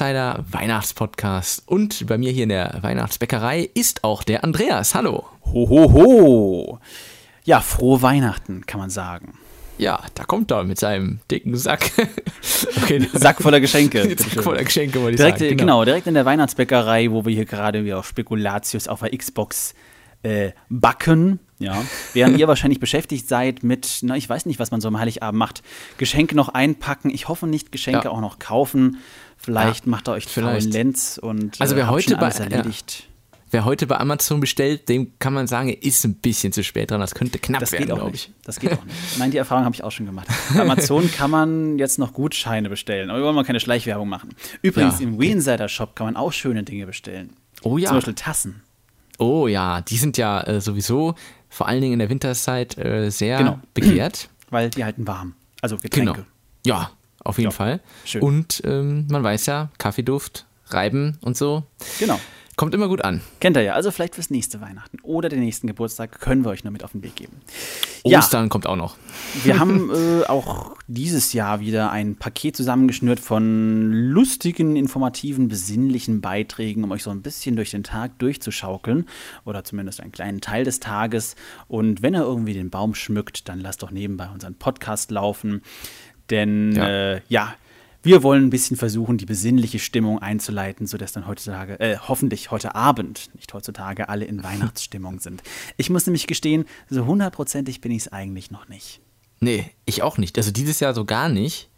Insider Weihnachtspodcast. Und bei mir hier in der Weihnachtsbäckerei ist auch der Andreas. Hallo. Ho, ho, ho. Ja, frohe Weihnachten, kann man sagen. Ja, da kommt er mit seinem dicken Sack. okay, Sack voller Geschenke. Sack voller Geschenke, wollte ich direkt, sagen. Genau. genau. direkt in der Weihnachtsbäckerei, wo wir hier gerade wie auf Spekulatius auf der Xbox äh, backen. Ja, während ihr wahrscheinlich beschäftigt seid mit, na, ich weiß nicht, was man so am Heiligabend macht. Geschenke noch einpacken. Ich hoffe nicht Geschenke ja. auch noch kaufen. Vielleicht ja, macht ihr euch vielleicht Lenz und also wer äh, heute bei, erledigt. Ja. Wer heute bei Amazon bestellt, dem kann man sagen, er ist ein bisschen zu spät dran. Das könnte knapp das werden, glaube ich. Das geht auch nicht. Nein, die Erfahrung habe ich auch schon gemacht. Bei Amazon kann man jetzt noch Gutscheine bestellen, aber wir wollen mal keine Schleichwerbung machen. Übrigens, ja, im WeInsider Shop kann man auch schöne Dinge bestellen. Oh ja. Zum Beispiel Tassen. Oh ja, die sind ja äh, sowieso vor allen Dingen in der Winterszeit äh, sehr genau. begehrt. Weil die halten warm. Also Getränke. Genau. Ja, auf jeden ja. Fall. Schön. Und ähm, man weiß ja, Kaffeeduft, Reiben und so. Genau. Kommt immer gut an. Kennt ihr ja. Also vielleicht fürs nächste Weihnachten oder den nächsten Geburtstag können wir euch noch mit auf den Weg geben. Ostern ja, kommt auch noch. Wir haben äh, auch dieses Jahr wieder ein Paket zusammengeschnürt von lustigen, informativen, besinnlichen Beiträgen, um euch so ein bisschen durch den Tag durchzuschaukeln oder zumindest einen kleinen Teil des Tages. Und wenn ihr irgendwie den Baum schmückt, dann lasst doch nebenbei unseren Podcast laufen. Denn ja, äh, ja wir wollen ein bisschen versuchen, die besinnliche Stimmung einzuleiten, sodass dann heutzutage, äh, hoffentlich heute Abend, nicht heutzutage, alle in Weihnachtsstimmung sind. Ich muss nämlich gestehen, so hundertprozentig bin ich es eigentlich noch nicht. Nee, ich auch nicht. Also dieses Jahr so gar nicht.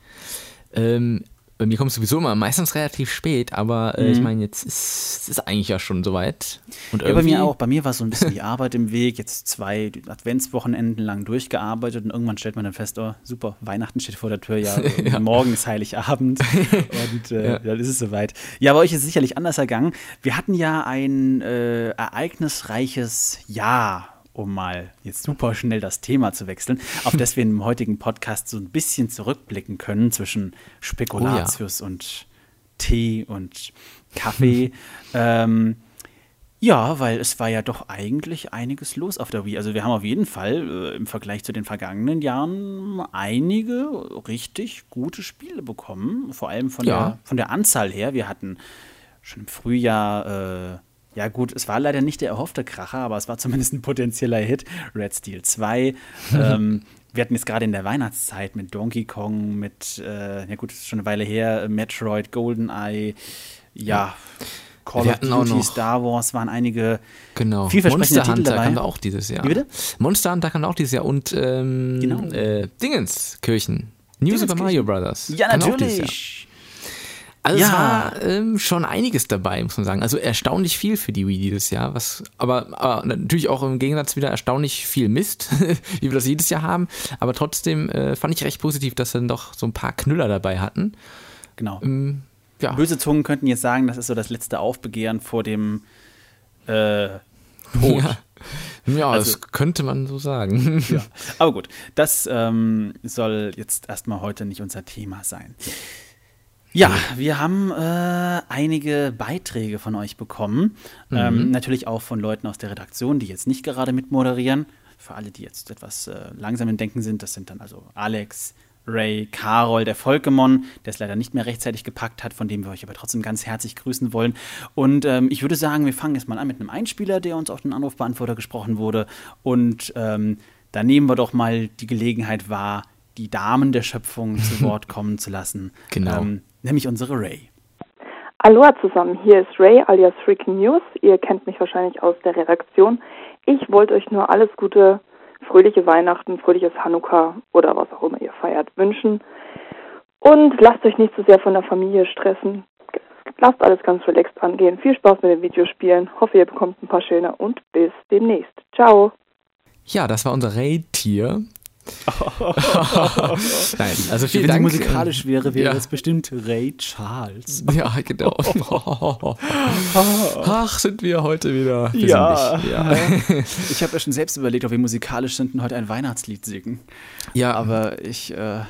Ähm, bei mir kommt es sowieso immer meistens relativ spät, aber äh, mhm. ich meine, jetzt ist es eigentlich ja schon soweit. Und ja, bei mir auch. Bei mir war so ein bisschen die Arbeit im Weg. Jetzt zwei Adventswochenenden lang durchgearbeitet und irgendwann stellt man dann fest, oh, super, Weihnachten steht vor der Tür, ja, ja. morgen ist Heiligabend und äh, ja. dann ist es soweit. Ja, bei euch ist es sicherlich anders ergangen. Wir hatten ja ein äh, ereignisreiches Jahr um mal jetzt super schnell das Thema zu wechseln, auf das wir im heutigen Podcast so ein bisschen zurückblicken können zwischen Spekulatius oh ja. und Tee und Kaffee. ähm, ja, weil es war ja doch eigentlich einiges los auf der Wii. Also wir haben auf jeden Fall äh, im Vergleich zu den vergangenen Jahren einige richtig gute Spiele bekommen. Vor allem von, ja. der, von der Anzahl her. Wir hatten schon im Frühjahr äh, ja, gut, es war leider nicht der erhoffte Kracher, aber es war zumindest ein potenzieller Hit. Red Steel 2. ähm, wir hatten jetzt gerade in der Weihnachtszeit mit Donkey Kong, mit, äh, ja gut, ist schon eine Weile her, Metroid, GoldenEye, ja. Call wir of Duty, Star Wars waren einige genau. vielversprechende Monster Titel Hunter dabei. kam auch dieses Jahr. Wie bitte? Monster Hunter kam auch dieses Jahr und ähm, genau. äh, Dingenskirchen. New Super Mario Brothers. Ja, natürlich. Also ja. es war ähm, schon einiges dabei, muss man sagen. Also erstaunlich viel für die Wii dieses Jahr, was aber, aber natürlich auch im Gegensatz wieder erstaunlich viel Mist, wie wir das jedes Jahr haben. Aber trotzdem äh, fand ich recht positiv, dass dann doch so ein paar Knüller dabei hatten. Genau. Ähm, ja. Böse Zungen könnten jetzt sagen, das ist so das letzte Aufbegehren vor dem äh, Tod. Ja. Ja, also, das könnte man so sagen. Ja. Aber gut, das ähm, soll jetzt erstmal heute nicht unser Thema sein. Ja, wir haben äh, einige Beiträge von euch bekommen. Mhm. Ähm, natürlich auch von Leuten aus der Redaktion, die jetzt nicht gerade mitmoderieren. Für alle, die jetzt etwas äh, langsam im Denken sind, das sind dann also Alex, Ray, Carol, der Volkemon, der es leider nicht mehr rechtzeitig gepackt hat, von dem wir euch aber trotzdem ganz herzlich grüßen wollen. Und ähm, ich würde sagen, wir fangen jetzt mal an mit einem Einspieler, der uns auf den Anrufbeantworter gesprochen wurde. Und ähm, da nehmen wir doch mal die Gelegenheit wahr, die Damen der Schöpfung zu Wort kommen zu lassen. Genau. Ähm, nämlich unsere Ray. Aloha zusammen, hier ist Ray alias Freaking News. Ihr kennt mich wahrscheinlich aus der Redaktion. Ich wollte euch nur alles Gute, fröhliche Weihnachten, fröhliches Hanukkah oder was auch immer ihr feiert wünschen. Und lasst euch nicht zu so sehr von der Familie stressen. Lasst alles ganz relaxed angehen. Viel Spaß mit den Videospielen. Hoffe, ihr bekommt ein paar schöne und bis demnächst. Ciao. Ja, das war unser Ray-Tier. Nein, also vielen Wenn Dank. sie musikalisch wäre, wäre ja. es bestimmt Ray Charles. Ja, genau. Ach, sind wir heute wieder. Ja. ja. Ich habe ja schon selbst überlegt, ob wir musikalisch sind und heute ein Weihnachtslied singen. Ja. Aber ich. Äh,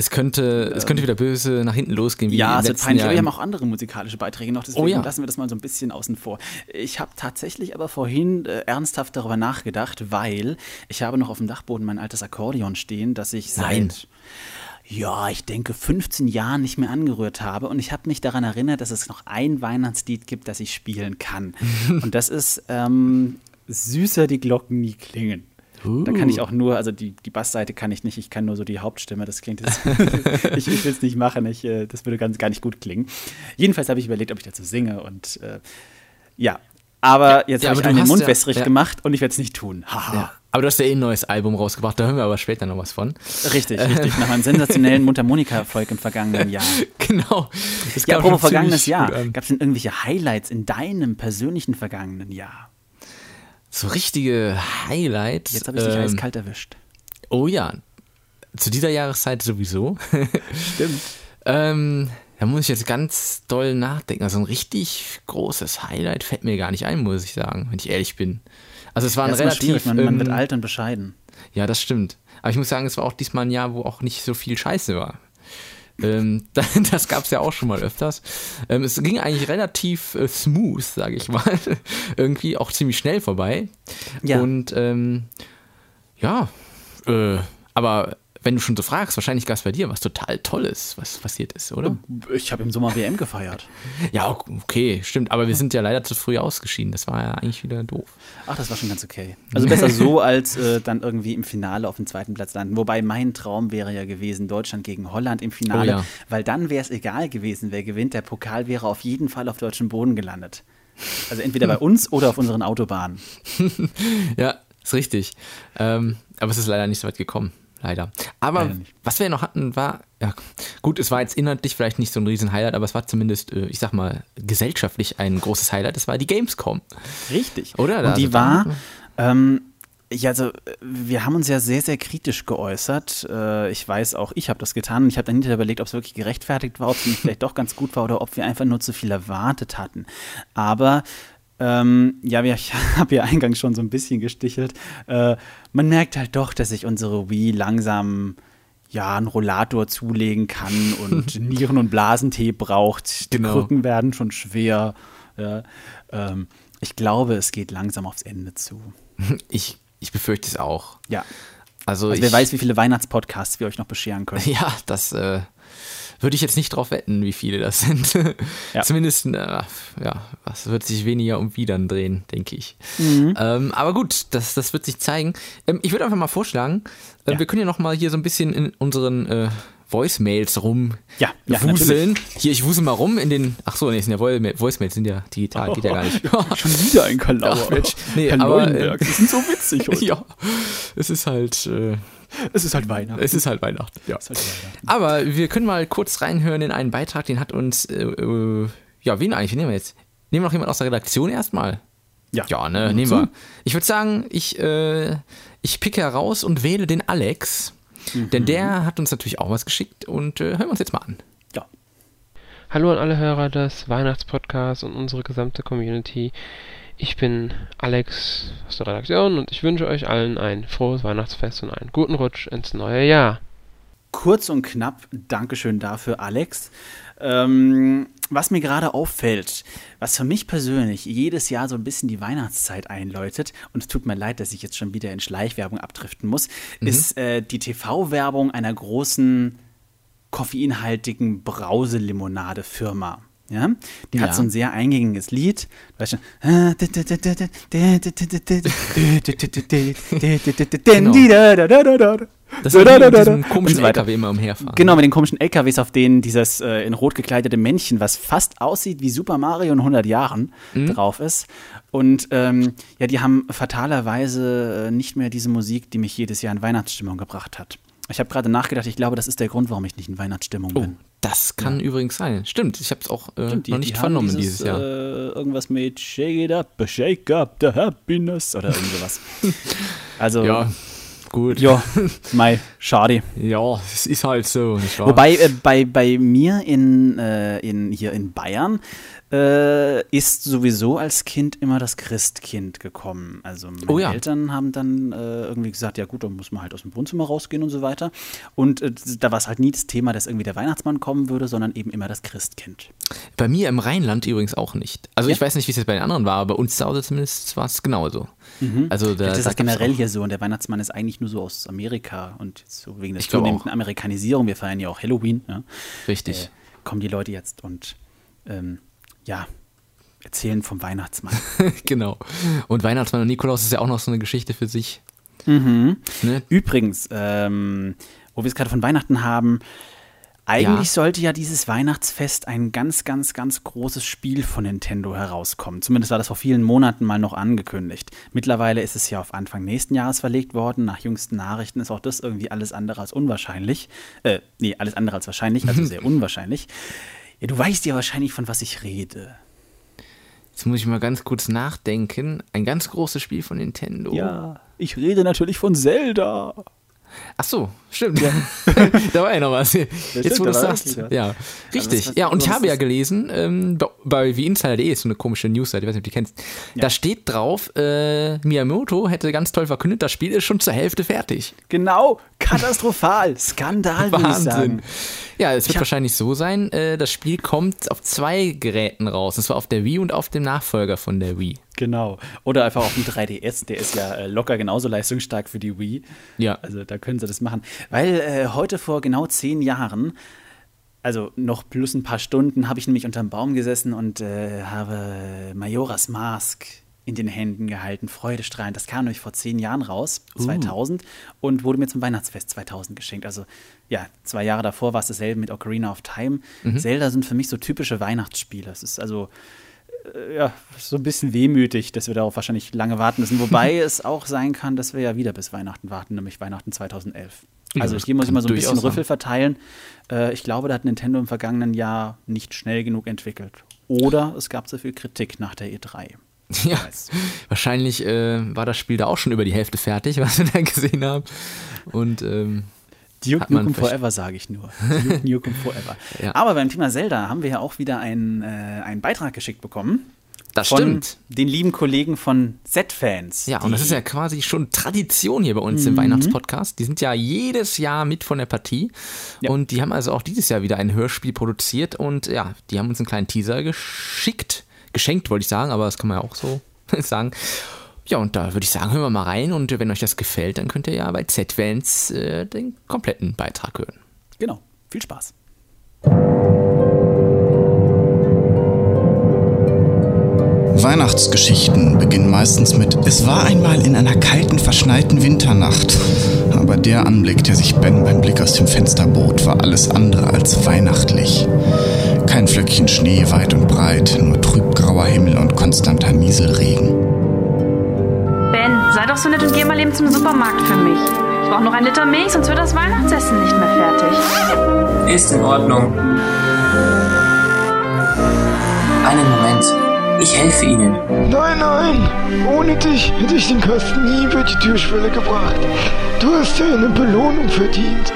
es könnte, ähm, es könnte wieder böse nach hinten losgehen. Wie ja, es wird peinlich. Aber wir haben auch andere musikalische Beiträge noch, deswegen oh ja. lassen wir das mal so ein bisschen außen vor. Ich habe tatsächlich aber vorhin äh, ernsthaft darüber nachgedacht, weil ich habe noch auf dem Dachboden mein altes Akkordeon stehen, das ich seit. Nein. ja, ich denke, 15 Jahren nicht mehr angerührt habe. Und ich habe mich daran erinnert, dass es noch ein Weihnachtslied gibt, das ich spielen kann. und das ist ähm, Süßer die Glocken nie klingen. Uh. Da kann ich auch nur, also die, die Bassseite kann ich nicht, ich kann nur so die Hauptstimme, das klingt jetzt, ich, ich will es nicht machen, ich, äh, das würde ganz gar nicht gut klingen. Jedenfalls habe ich überlegt, ob ich dazu singe und äh, ja, aber jetzt ja, habe ich einen den Mund ja, wässrig ja. gemacht und ich werde es nicht tun. Ja. Aber du hast ja eh ein neues Album rausgebracht, da hören wir aber später noch was von. Richtig, richtig. Nach einem sensationellen Mundharmonika-Erfolg im vergangenen Jahr. Genau. Das ja, apropos vergangenes Jahr. Gab es denn irgendwelche Highlights in deinem persönlichen vergangenen Jahr? So richtige Highlights. Jetzt habe ich dich ähm, eiskalt erwischt. Oh ja. Zu dieser Jahreszeit sowieso. Stimmt. ähm, da muss ich jetzt ganz doll nachdenken. Also ein richtig großes Highlight fällt mir gar nicht ein, muss ich sagen, wenn ich ehrlich bin. Also es war ein relativ. Man, man wird ähm, alt und bescheiden. Ja, das stimmt. Aber ich muss sagen, es war auch diesmal ein Jahr, wo auch nicht so viel Scheiße war. Ähm, das gab es ja auch schon mal öfters. Ähm, es ging eigentlich relativ äh, smooth, sage ich mal. Irgendwie auch ziemlich schnell vorbei. Ja. Und ähm, ja, äh, aber wenn du schon so fragst, wahrscheinlich gab es bei dir was total Tolles, was passiert ist, oder? Ich habe im Sommer WM gefeiert. ja, okay, stimmt. Aber wir sind ja leider zu früh ausgeschieden. Das war ja eigentlich wieder doof. Ach, das war schon ganz okay. Also besser so, als äh, dann irgendwie im Finale auf dem zweiten Platz landen. Wobei mein Traum wäre ja gewesen, Deutschland gegen Holland im Finale. Oh, ja. Weil dann wäre es egal gewesen, wer gewinnt. Der Pokal wäre auf jeden Fall auf deutschem Boden gelandet. Also entweder bei uns oder auf unseren Autobahnen. ja, ist richtig. Ähm, aber es ist leider nicht so weit gekommen leider. Aber leider was wir noch hatten, war, ja, gut, es war jetzt inhaltlich vielleicht nicht so ein Riesen-Highlight, aber es war zumindest, äh, ich sag mal, gesellschaftlich ein großes Highlight. Das war die Gamescom. Richtig. Oder? Und die also, war, ähm, ja, also wir haben uns ja sehr, sehr kritisch geäußert. Äh, ich weiß auch, ich habe das getan und ich habe dann hinterher überlegt, ob es wirklich gerechtfertigt war, ob es vielleicht doch ganz gut war oder ob wir einfach nur zu viel erwartet hatten. Aber ähm, ja, ich habe ja eingangs schon so ein bisschen gestichelt. Äh, man merkt halt doch, dass sich unsere Wii langsam ja, einen Rollator zulegen kann und Nieren- und Blasentee braucht. Die genau. Krücken werden schon schwer. Ja, ähm, ich glaube, es geht langsam aufs Ende zu. Ich, ich befürchte es auch. Ja. Also, also wer weiß, wie viele Weihnachtspodcasts wir euch noch bescheren können. Ja, das äh, würde ich jetzt nicht drauf wetten, wie viele das sind. Ja. Zumindest, äh, ja, was wird sich weniger um Widern drehen, denke ich. Mhm. Ähm, aber gut, das, das wird sich zeigen. Ähm, ich würde einfach mal vorschlagen, äh, ja. wir können ja noch mal hier so ein bisschen in unseren äh, Voicemails rum ja, wuseln. Hier, ich wusel mal rum in den. Ach so, nee, sind ja Voicemails, sind ja digital, geht ja gar nicht. Schon wieder ein Kalauer. Ach, nee, aber, äh, die sind so witzig heute. ja, es ist halt. Äh, es ist halt Weihnachten. Es ist halt Weihnachten, ja. Halt Weihnachten. Aber wir können mal kurz reinhören in einen Beitrag, den hat uns, äh, äh, ja, wen eigentlich? Wen nehmen wir jetzt? Nehmen wir noch jemand aus der Redaktion erstmal? Ja. Ja, ne, nehmen wir. Ich würde sagen, ich, äh, ich picke heraus und wähle den Alex. Mhm. Denn der hat uns natürlich auch was geschickt und äh, hören wir uns jetzt mal an. Ja. Hallo an alle Hörer des Weihnachtspodcasts und unsere gesamte Community. Ich bin Alex aus der Redaktion und ich wünsche euch allen ein frohes Weihnachtsfest und einen guten Rutsch ins neue Jahr. Kurz und knapp, Dankeschön dafür, Alex. Ähm, was mir gerade auffällt, was für mich persönlich jedes Jahr so ein bisschen die Weihnachtszeit einläutet, und es tut mir leid, dass ich jetzt schon wieder in Schleichwerbung abdriften muss, mhm. ist äh, die TV-Werbung einer großen koffeinhaltigen Brauselimonade-Firma. Ja, die ja. hat so ein sehr eingängiges Lied. Weißt du, genau. Das ist mit diesem komischen LKW immer umherfahren. Genau, mit den komischen LKWs, auf denen dieses äh, in rot gekleidete Männchen, was fast aussieht wie Super Mario in 100 Jahren, mhm. drauf ist. Und ähm, ja, die haben fatalerweise äh, nicht mehr diese Musik, die mich jedes Jahr in Weihnachtsstimmung gebracht hat. Ich habe gerade nachgedacht, ich glaube, das ist der Grund, warum ich nicht in Weihnachtsstimmung oh, bin. Das kann ja. übrigens sein. Stimmt, ich habe es auch äh, Stimmt, die, noch nicht vernommen dieses, dieses Jahr. Äh, irgendwas mit Shake it up, shake up the happiness oder irgend sowas. also ja, gut. Ja, mei, schade. Ja, es ist halt so. Wobei äh, bei, bei mir in, äh, in, hier in Bayern äh, ist sowieso als Kind immer das Christkind gekommen. Also meine oh ja. Eltern haben dann äh, irgendwie gesagt, ja gut, dann muss man halt aus dem Wohnzimmer rausgehen und so weiter. Und äh, da war es halt nie das Thema, dass irgendwie der Weihnachtsmann kommen würde, sondern eben immer das Christkind. Bei mir im Rheinland übrigens auch nicht. Also ja? ich weiß nicht, wie es jetzt bei den anderen war, aber bei uns zu Hause zumindest war es genauso. Mhm. Also da, das ist das generell hier so und der Weihnachtsmann ist eigentlich nur so aus Amerika und so wegen der zunehmenden Amerikanisierung, wir feiern ja auch Halloween. Ne? Richtig. Äh, kommen die Leute jetzt und ähm, ja, erzählen vom Weihnachtsmann. genau. Und Weihnachtsmann und Nikolaus ist ja auch noch so eine Geschichte für sich. Mhm. Ne? Übrigens, ähm, wo wir es gerade von Weihnachten haben, eigentlich ja. sollte ja dieses Weihnachtsfest ein ganz, ganz, ganz großes Spiel von Nintendo herauskommen. Zumindest war das vor vielen Monaten mal noch angekündigt. Mittlerweile ist es ja auf Anfang nächsten Jahres verlegt worden. Nach jüngsten Nachrichten ist auch das irgendwie alles andere als unwahrscheinlich. Äh, nee, alles andere als wahrscheinlich, also sehr unwahrscheinlich. Ja, du weißt ja wahrscheinlich, von was ich rede. Jetzt muss ich mal ganz kurz nachdenken. Ein ganz großes Spiel von Nintendo. Ja, ich rede natürlich von Zelda. Ach so, stimmt. Ja. da war ja noch was. Jetzt, stimmt, wo du das sagst. Ja, richtig. Also, ja, und ich habe ja gelesen, ähm, bei wieinsider.de ist so eine komische Newsseite, ich weiß nicht, ob du die kennst. Ja. Da steht drauf, äh, Miyamoto hätte ganz toll verkündet, das Spiel ist schon zur Hälfte fertig. Genau, katastrophal, Skandal, würde ich sagen. Ja, es wird wahrscheinlich so sein, äh, das Spiel kommt auf zwei Geräten raus. Und zwar auf der Wii und auf dem Nachfolger von der Wii. Genau. Oder einfach auf dem 3DS, der ist ja äh, locker genauso leistungsstark für die Wii. Ja. Also da können sie das machen. Weil äh, heute vor genau zehn Jahren, also noch plus ein paar Stunden, habe ich nämlich unterm Baum gesessen und äh, habe Majoras Mask in den Händen gehalten, freudestrahlend. Das kam nämlich vor zehn Jahren raus, 2000, uh. und wurde mir zum Weihnachtsfest 2000 geschenkt. Also ja, zwei Jahre davor war es dasselbe mit Ocarina of Time. Mhm. Zelda sind für mich so typische Weihnachtsspiele. Es ist also ja, so ein bisschen wehmütig, dass wir darauf wahrscheinlich lange warten müssen. Wobei es auch sein kann, dass wir ja wieder bis Weihnachten warten, nämlich Weihnachten 2011. Also hier muss ich mal so ein bisschen Rüffel verteilen. Äh, ich glaube, da hat Nintendo im vergangenen Jahr nicht schnell genug entwickelt. Oder es gab so viel Kritik nach der E3. Ja, wahrscheinlich äh, war das Spiel da auch schon über die Hälfte fertig, was wir da gesehen haben. Und ähm, Duke Nukem Forever, sage ich nur. Duke Nukem Forever. ja. Aber beim Thema Zelda haben wir ja auch wieder einen, äh, einen Beitrag geschickt bekommen. Das stimmt. Den lieben Kollegen von Z-Fans. Ja, und das ist ja quasi schon Tradition hier bei uns mhm. im Weihnachtspodcast. Die sind ja jedes Jahr mit von der Partie. Ja. Und die haben also auch dieses Jahr wieder ein Hörspiel produziert. Und ja, die haben uns einen kleinen Teaser geschickt. Geschenkt, wollte ich sagen, aber das kann man ja auch so sagen. Ja, und da würde ich sagen, hören wir mal rein. Und wenn euch das gefällt, dann könnt ihr ja bei Z-Fans äh, den kompletten Beitrag hören. Genau. Viel Spaß. Weihnachtsgeschichten beginnen meistens mit Es war einmal in einer kalten, verschneiten Winternacht. Aber der Anblick, der sich Ben beim Blick aus dem Fenster bot, war alles andere als weihnachtlich. Kein Flöckchen Schnee weit und breit, nur trübgrauer Himmel und konstanter Nieselregen. Ben, sei doch so nett und geh mal eben zum Supermarkt für mich. Ich brauche noch ein Liter Milch, sonst wird das Weihnachtsessen nicht mehr fertig. Ist in Ordnung. Einen Moment. Ich helfe Ihnen. Nein, nein! Ohne dich hätte ich den Kasten nie über die Türschwelle gebracht. Du hast ja eine Belohnung verdient.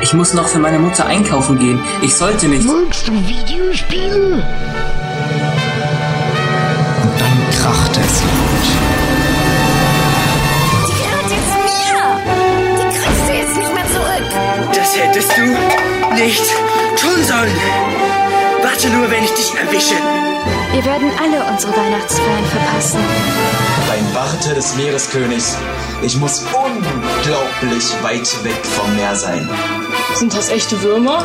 Ich muss noch für meine Mutter einkaufen gehen. Ich sollte nicht. Magst du Videospiele? Und dann krachte es laut. Hättest du nicht tun sollen! Warte nur, wenn ich dich erwische! Wir werden alle unsere Weihnachtsfeiern verpassen. Beim Warte des Meereskönigs. Ich muss unglaublich weit weg vom Meer sein. Sind das echte Würmer?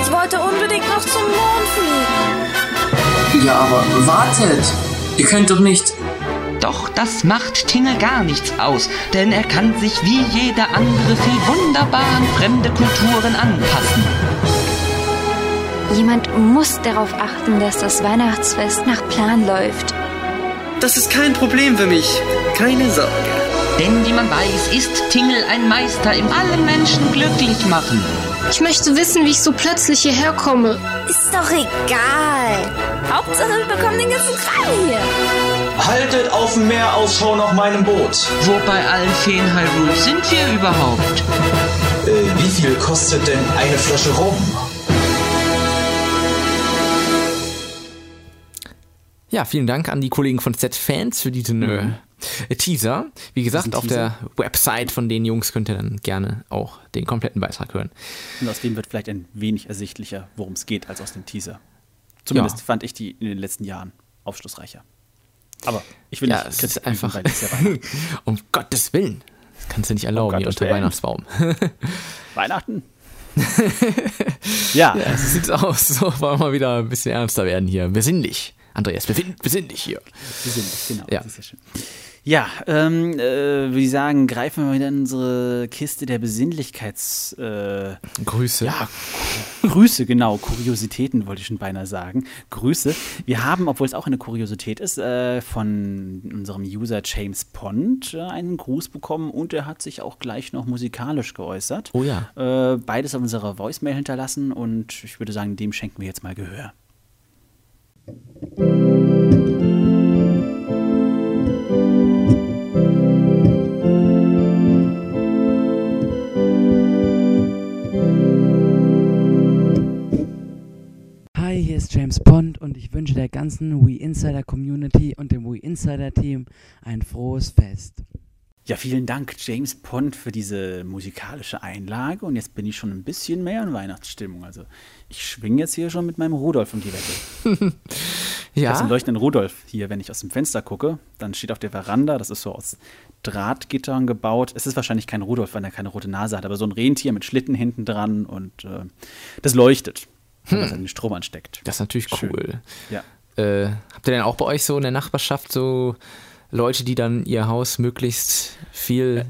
Ich wollte unbedingt noch zum Mond fliegen. Ja, aber wartet! Ihr könnt doch nicht. Doch das macht Tingle gar nichts aus, denn er kann sich wie jeder andere viel wunderbar an fremde Kulturen anpassen. Jemand muss darauf achten, dass das Weihnachtsfest nach Plan läuft. Das ist kein Problem für mich. Keine Sorge. Denn wie man weiß, ist Tingle ein Meister im alle Menschen glücklich machen. Ich möchte wissen, wie ich so plötzlich hierher komme. Ist doch egal. Hauptsache, wir bekommen den ganzen Kram hier. Haltet auf dem Meer Ausschau nach meinem Boot. Wo bei allen Feen Hyrule sind wir überhaupt? Äh, wie viel kostet denn eine Flasche Rum? Ja, vielen Dank an die Kollegen von Z-Fans für diesen mhm. äh, Teaser. Wie gesagt, auf der Website von den Jungs könnt ihr dann gerne auch den kompletten Beitrag hören. Und aus dem wird vielleicht ein wenig ersichtlicher, worum es geht, als aus dem Teaser. Zumindest ja. fand ich die in den letzten Jahren aufschlussreicher. Aber ich will ja, nicht es ist einfach, weil es ja um Gottes Willen. Das kannst du nicht erlauben Um hier unter Willen. Weihnachtsbaum. Weihnachten? ja. Ja, so sieht's aus. So, wollen wir mal wieder ein bisschen ernster werden hier. Besinnlich. Andreas, besinn, besinnlich hier. Besinnlich, genau. Ja. Das ist ja schön. Ja, ähm, äh, würde ich sagen, greifen wir mal wieder in unsere Kiste der Besinnlichkeits... Äh, Grüße. Ja, Grüße, genau. Kuriositäten wollte ich schon beinahe sagen. Grüße. Wir haben, obwohl es auch eine Kuriosität ist, äh, von unserem User James Pond äh, einen Gruß bekommen und er hat sich auch gleich noch musikalisch geäußert. Oh ja. Äh, beides auf unserer Voicemail hinterlassen und ich würde sagen, dem schenken wir jetzt mal Gehör. Hi, ist James Pond und ich wünsche der ganzen We Insider Community und dem We Insider Team ein frohes Fest. Ja, vielen Dank, James Pond, für diese musikalische Einlage. Und jetzt bin ich schon ein bisschen mehr in Weihnachtsstimmung. Also, ich schwinge jetzt hier schon mit meinem Rudolf um die Wette. Ich habe Ja. einen leuchtenden Rudolf hier, wenn ich aus dem Fenster gucke. Dann steht auf der Veranda, das ist so aus Drahtgittern gebaut. Es ist wahrscheinlich kein Rudolf, weil er keine rote Nase hat, aber so ein Rentier mit Schlitten hinten dran und äh, das leuchtet, wenn man den Strom ansteckt. Das ist natürlich Schön. cool. Ja. Äh, habt ihr denn auch bei euch so in der Nachbarschaft so Leute, die dann ihr Haus möglichst viel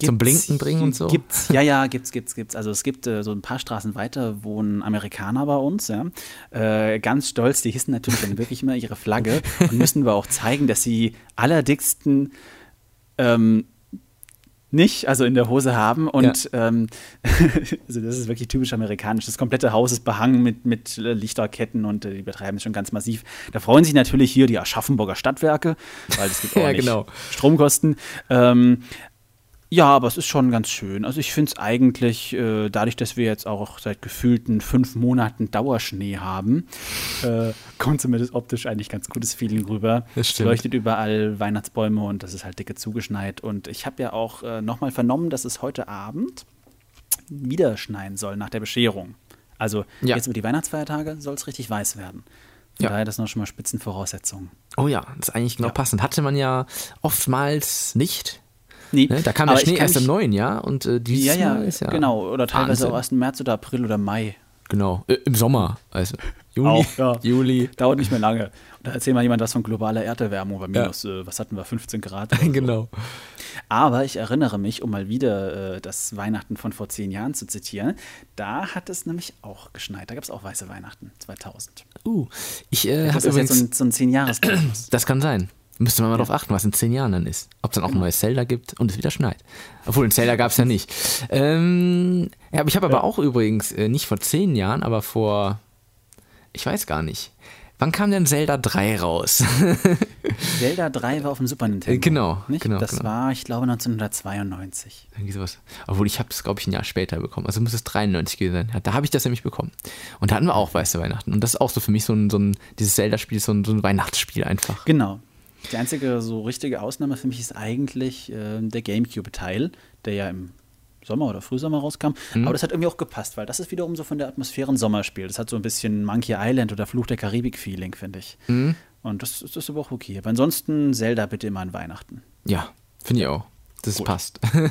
zum Blinken bringen und so? Äh, Gibt's, ja, ja, gibt's, gibt's, gibt's. Also es gibt äh, so ein paar Straßen weiter wohnen Amerikaner bei uns, ja. Äh, ganz stolz, die hissen natürlich dann wirklich immer ihre Flagge und müssen wir auch zeigen, dass sie allerdicksten ähm, nicht, also in der Hose haben. Und ähm, also das ist wirklich typisch amerikanisch. Das komplette Haus ist behangen mit, mit Lichterketten und äh, die betreiben es schon ganz massiv. Da freuen sich natürlich hier die Aschaffenburger Stadtwerke, weil es gibt Ja, ordentlich genau. Stromkosten. Ähm, ja, aber es ist schon ganz schön. Also ich finde es eigentlich, äh, dadurch, dass wir jetzt auch seit gefühlten fünf Monaten Dauerschnee haben, äh, kommt zumindest optisch eigentlich ganz gutes Feeling rüber. Es leuchtet überall Weihnachtsbäume und das ist halt dicke zugeschneit. Und ich habe ja auch äh, nochmal vernommen, dass es heute Abend wieder schneien soll nach der Bescherung. Also Ja. jetzt über die Weihnachtsfeiertage soll es richtig weiß werden. Von Ja. daher das sind schon mal Spitzenvoraussetzungen. Oh ja, das ist eigentlich genau passend. Hatte man ja oftmals nicht. Nee, Ne? Da kam aber der Schnee erst im neuen Jahr und äh, dieses Ja, ja, Mal ist ja genau. Oder teilweise Wahnsinn. auch erst im März oder April oder Mai. Genau, äh, im Sommer. Also Juni, Auch, ja. Juli. Dauert nicht mehr lange. Und da erzählt mal jemand was von globaler Erderwärmung bei minus, äh, was hatten wir, 15 Grad. so. genau. Aber ich erinnere mich, um mal wieder äh, das Weihnachten von vor zehn Jahren zu zitieren, da hat es nämlich auch geschneit. Da gab es auch weiße Weihnachten, 2000. Uh, ich äh, Das habe ist jetzt übrigens. so ein, so ein zehn jahres Das kann sein. Müsste man mal drauf achten, was in zehn Jahren dann ist. Ob es dann auch ein neues Zelda gibt und es wieder schneit. Obwohl, ein Zelda gab es ja nicht. Ähm, ja, aber ich habe aber auch übrigens, äh, nicht vor zehn Jahren, aber vor, ich weiß gar nicht. Wann kam denn Zelda 3 raus? Zelda 3 war auf dem Super Nintendo. Äh, genau, nicht? genau, Das genau. war, ich glaube, 1992. Irgendwie sowas. Obwohl, ich habe das, glaube ich, ein Jahr später bekommen. Also muss es 93 gewesen sein. Ja, da habe ich das nämlich bekommen. Und da hatten wir auch Weiße Weihnachten. Und das ist auch so für mich so ein, so ein dieses Zelda-Spiel ist so ein, so ein Weihnachtsspiel einfach. Genau. Die einzige so richtige Ausnahme für mich ist eigentlich äh, der GameCube-Teil, der ja im Sommer oder Frühsommer rauskam. Mhm. Aber das hat irgendwie auch gepasst, weil das ist wiederum so von der Atmosphäre ein Sommerspiel. Das hat so ein bisschen Monkey Island oder Fluch der Karibik-Feeling, finde ich. Mhm. Und das, das ist aber auch okay. Aber ansonsten Zelda bitte immer an Weihnachten. Ja, finde ich auch. Das passt.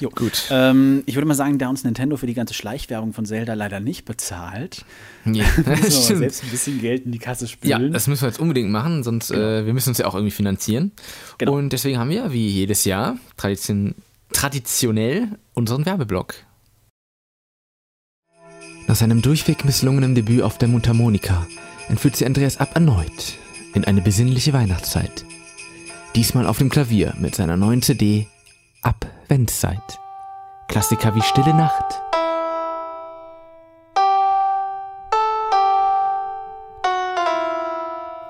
Jo. Gut. Ähm, ich würde mal sagen, da uns Nintendo für die ganze Schleichwerbung von Zelda leider nicht bezahlt, Ja, müssen wir selbst ein bisschen Geld in die Kasse Ja, spülen. das müssen wir jetzt unbedingt machen, sonst äh, wir müssen uns ja auch irgendwie finanzieren. Genau. Und deswegen haben wir, wie jedes Jahr, tradition traditionell unseren Werbeblock. Nach seinem durchweg misslungenen Debüt auf der Mundharmonika entführt sie Andreas Ab erneut in eine besinnliche Weihnachtszeit. Diesmal auf dem Klavier mit seiner neuen CD Adventszeit. Klassiker wie Stille Nacht,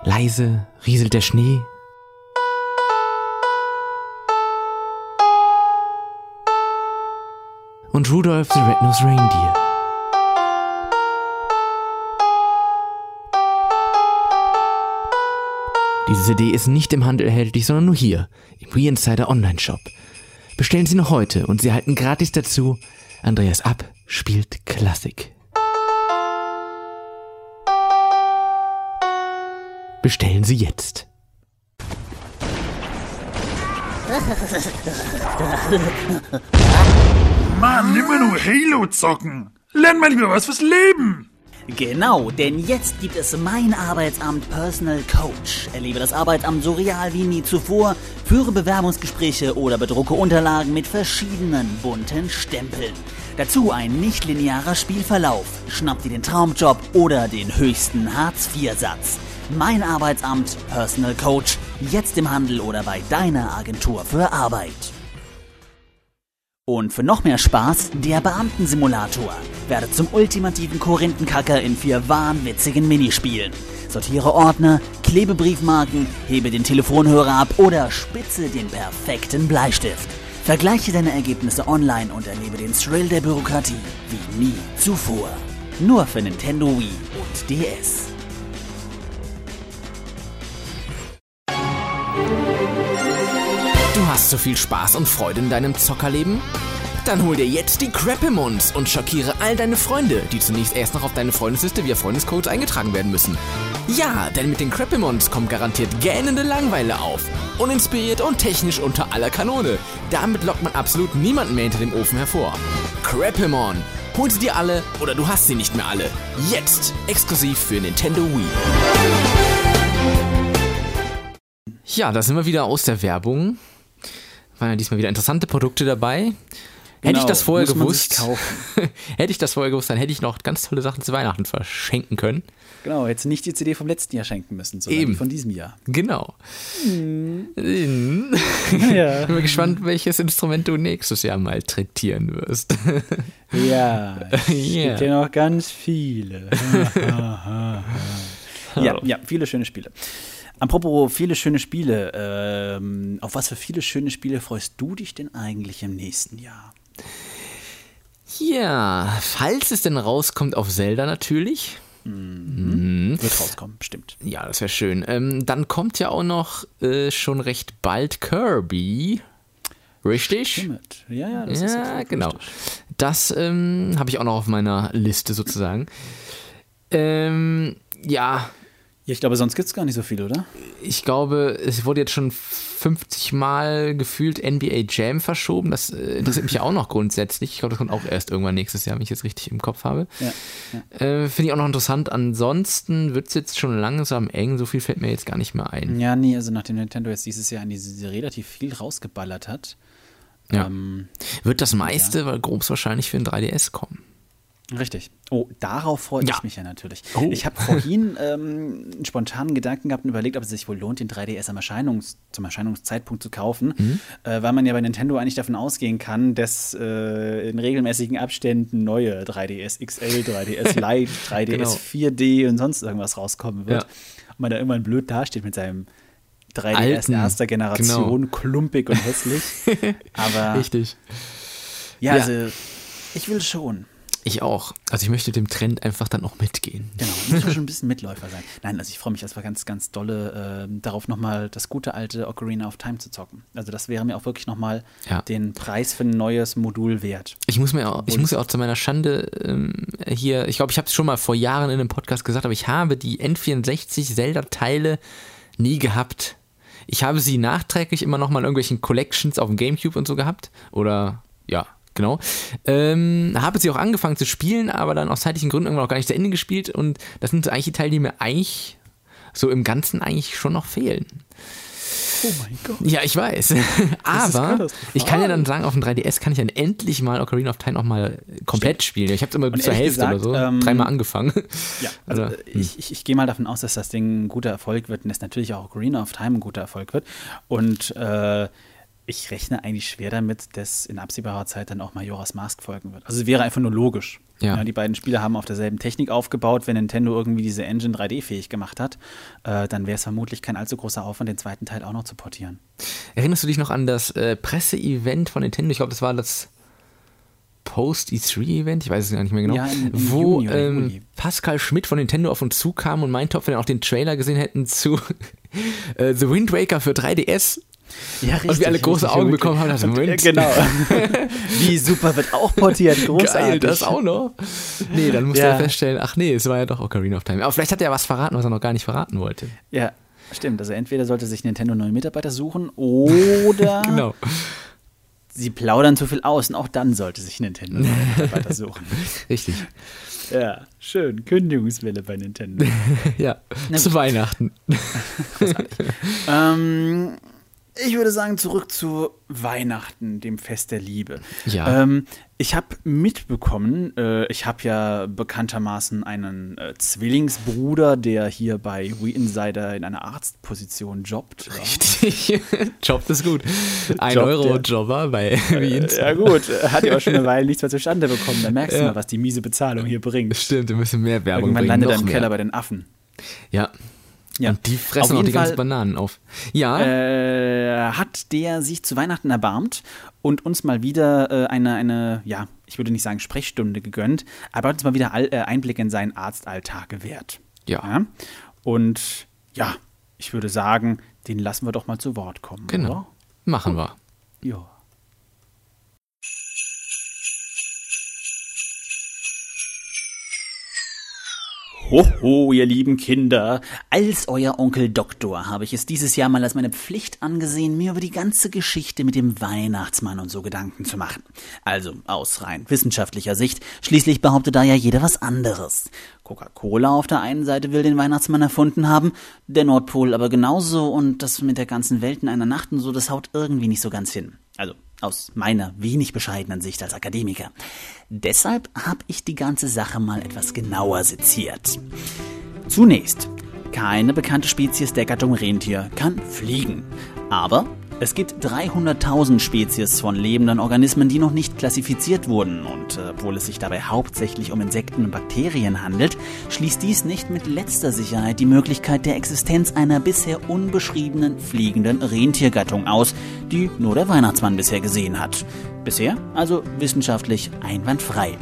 Leise rieselt der Schnee. Und Rudolph the Red-Nosed Reindeer. Diese CD ist nicht im Handel erhältlich, sondern nur hier, im We Insider Online Shop. Bestellen Sie noch heute und Sie erhalten gratis dazu Andreas Ab spielt Klassik. Bestellen Sie jetzt. Mann, immer nur Halo zocken. Lern mal lieber was fürs Leben. Genau, denn jetzt gibt es mein Arbeitsamt Personal Coach. Erlebe das Arbeitsamt so real wie nie zuvor, führe Bewerbungsgespräche oder bedrucke Unterlagen mit verschiedenen bunten Stempeln. Dazu ein nicht-linearer Spielverlauf. Schnapp dir den Traumjob oder den höchsten Hartz-IV-Satz. Mein Arbeitsamt Personal Coach. Jetzt im Handel oder bei deiner Agentur für Arbeit. Und für noch mehr Spaß, der Beamtensimulator. Werde zum ultimativen Korinthenkacker in vier wahnwitzigen Minispielen. Sortiere Ordner, klebe Briefmarken, hebe den Telefonhörer ab oder spitze den perfekten Bleistift. Vergleiche deine Ergebnisse online und erlebe den Thrill der Bürokratie wie nie zuvor. Nur für Nintendo Wii und DS. Hast so viel Spaß und Freude in deinem Zockerleben? Dann hol dir jetzt die Crappimons und schockiere all deine Freunde, die zunächst erst noch auf deine Freundesliste via Freundescodes eingetragen werden müssen. Ja, denn mit den Crappimons kommt garantiert gähnende Langeweile auf. Uninspiriert und technisch unter aller Kanone. Damit lockt man absolut niemanden mehr hinter dem Ofen hervor. Crappimon. Hol sie dir alle oder du hast sie nicht mehr alle. Jetzt exklusiv für Nintendo Wii. Ja, da sind wir wieder aus der Werbung. Waren ja diesmal wieder interessante Produkte dabei. Hätte Genau, ich das vorher gewusst, hätte ich das vorher gewusst, dann hätte ich noch ganz tolle Sachen zu Weihnachten verschenken können. Genau, jetzt nicht die CD vom letzten Jahr schenken müssen, sondern Eben. von diesem Jahr. Genau. Hm. Mhm. Ja. Bin mal gespannt, welches Instrument du nächstes Jahr mal traktieren wirst. Ja, es Ja. gibt ja noch ganz viele. ja, ja, viele schöne Spiele. Apropos viele schöne Spiele, ähm, auf was für viele schöne Spiele freust du dich denn eigentlich im nächsten Jahr? Ja, falls es denn rauskommt auf Zelda natürlich. Mhm. Wird rauskommen, bestimmt. Ja, das wäre schön. Ähm, dann kommt ja auch noch äh, schon recht bald Kirby. Richtig? Stimmt. Ja, ja, das ist ja, absolut genau. richtig. Das ähm, habe ich auch noch auf meiner Liste sozusagen. Ähm, ja. Ja, ich glaube, sonst gibt es gar nicht so viel, oder? Ich glaube, es wurde jetzt schon 50 Mal gefühlt NBA Jam verschoben. Das äh, interessiert mich ja auch noch grundsätzlich. Ich glaube, das kommt auch erst irgendwann nächstes Jahr, wenn ich jetzt richtig im Kopf habe. Ja, Äh, Finde ich auch noch interessant. Ansonsten wird es jetzt schon langsam eng. So viel fällt mir jetzt gar nicht mehr ein. Ja, nee, also nachdem Nintendo jetzt dieses Jahr an diese relativ viel rausgeballert hat. Ja. Ähm, Wird das meiste weil grob wahrscheinlich für ein 3DS kommen. Richtig. Oh, darauf freue Ja. ich mich ja natürlich. Oh. Ich habe vorhin ähm, einen spontanen Gedanken gehabt und überlegt, ob es sich wohl lohnt, den 3DS am Erscheinungs zum Erscheinungszeitpunkt zu kaufen, Mhm. äh, weil man ja bei Nintendo eigentlich davon ausgehen kann, dass äh, in regelmäßigen Abständen neue 3DS XL, 3DS Lite, 3DS Genau. 4D und sonst irgendwas rauskommen wird. Ja. Und man da irgendwann blöd dasteht mit seinem 3DS Alten, erster Generation, genau. klumpig und hässlich. Aber Richtig. ja, Ja. also ich will schon. Ich auch. Also ich möchte dem Trend einfach dann auch mitgehen. Genau, muss man schon ein bisschen Mitläufer sein. Nein, also ich freue mich erstmal ganz, ganz dolle äh, darauf, nochmal das gute alte Ocarina of Time zu zocken. Also das wäre mir auch wirklich nochmal Ja. den Preis für ein neues Modul wert. Ich muss mir auch, ich muss ja auch zu meiner Schande ähm, hier, ich glaube, ich habe es schon mal vor Jahren in einem Podcast gesagt, aber ich habe die N64 Zelda-Teile nie gehabt. Ich habe sie nachträglich immer noch mal in irgendwelchen Collections auf dem Gamecube und so gehabt. Oder ja, genau. Ähm, habe sie auch angefangen zu spielen, aber dann aus zeitlichen Gründen irgendwann auch gar nicht zu Ende gespielt. Und das sind so eigentlich die Teile, die mir eigentlich so im Ganzen eigentlich schon noch fehlen. Oh mein Gott. Ja, ich weiß. Aber ich kann ja dann sagen, auf dem 3DS kann ich dann endlich mal Ocarina of Time auch mal komplett spielen. Ich habe es immer bis zur Hälfte gesagt, oder so, ähm, dreimal angefangen. Ja, also Oder, äh, ich, ich, ich gehe mal davon aus, dass das Ding ein guter Erfolg wird und dass natürlich auch Ocarina of Time ein guter Erfolg wird. Und äh, ich rechne eigentlich schwer damit, dass in absehbarer Zeit dann auch Majora's Mask folgen wird. Also es wäre einfach nur logisch. Ja. die beiden Spiele haben auf derselben Technik aufgebaut. Wenn Nintendo irgendwie diese Engine 3D-fähig gemacht hat, äh, dann wäre es vermutlich kein allzu großer Aufwand, den zweiten Teil auch noch zu portieren. Erinnerst du dich noch an das äh, Presseevent von Nintendo? Ich glaube, das war das Post-E3-Event, ich weiß es gar nicht mehr genau, Ja, im- im wo Juni ähm. Pascal Schmidt von Nintendo auf uns zukam und meinte, ob wir dann auch den Trailer gesehen hätten zu äh, The Wind Waker für 3DS. Ja, und wir alle große richtig, Augen richtig. bekommen haben. Also, Und, Moment. Genau. Wie super wird auch portiert. Großartig. Geil, das auch noch. Nee, dann musste Ja. er feststellen, ach nee, es war ja doch Ocarina of Time. Aber vielleicht hat er was verraten, was er noch gar nicht verraten wollte. Ja. Stimmt, also entweder sollte sich Nintendo neue Mitarbeiter suchen oder genau. sie plaudern zu viel aus und auch dann sollte sich Nintendo neue Mitarbeiter suchen. Richtig. Ja, schön. Kündigungswelle bei Nintendo. ja, zu Weihnachten. ähm, ich würde sagen, zurück zu Weihnachten, dem Fest der Liebe. Ja. Ähm, ich habe mitbekommen, äh, ich habe ja bekanntermaßen einen äh, Zwillingsbruder, der hier bei We Insider in einer Arztposition jobbt. Richtig, jobbt ist gut. Ein Euro Jobber bei We Insider. Ja gut, hat ja auch schon eine Weile nichts mehr zustande bekommen. Da merkst du Ja. mal, was die miese Bezahlung hier bringt. Stimmt, wir müssen mehr Werbung Irgendwann bringen. landet er im mehr. Keller bei den Affen. Ja. Ja. Und die fressen auch die ganzen Fall- Bananen auf. Ja. äh, hat der sich zu Weihnachten erbarmt und uns mal wieder äh, eine, eine, ja, ich würde nicht sagen Sprechstunde gegönnt, aber hat uns mal wieder all, äh, Einblick in seinen Arztalltag gewährt. Ja. Und ja, ich würde sagen, den lassen wir doch mal zu Wort kommen. Genau. Oder? Machen wir. Ja. Hoho, ihr lieben Kinder. Als euer Onkel Doktor habe ich es dieses Jahr mal als meine Pflicht angesehen, mir über die ganze Geschichte mit dem Weihnachtsmann und so Gedanken zu machen. Also aus rein wissenschaftlicher Sicht. Schließlich behauptet da ja jeder was anderes. Coca-Cola auf der einen Seite will den Weihnachtsmann erfunden haben, der Nordpol aber genauso und das mit der ganzen Welt in einer Nacht und so, das haut irgendwie nicht so ganz hin. Also aus meiner wenig bescheidenen Sicht als Akademiker. Deshalb habe ich die ganze Sache mal etwas genauer seziert. Zunächst, keine bekannte Spezies der Gattung Rentier kann fliegen. Aber es gibt 300.000 Spezies von lebenden Organismen, die noch nicht klassifiziert wurden. Und äh, obwohl es sich dabei hauptsächlich um Insekten und Bakterien handelt, schließt dies nicht mit letzter Sicherheit die Möglichkeit der Existenz einer bisher unbeschriebenen fliegenden Rentiergattung aus, die nur der Weihnachtsmann bisher gesehen hat. Bisher also wissenschaftlich einwandfrei.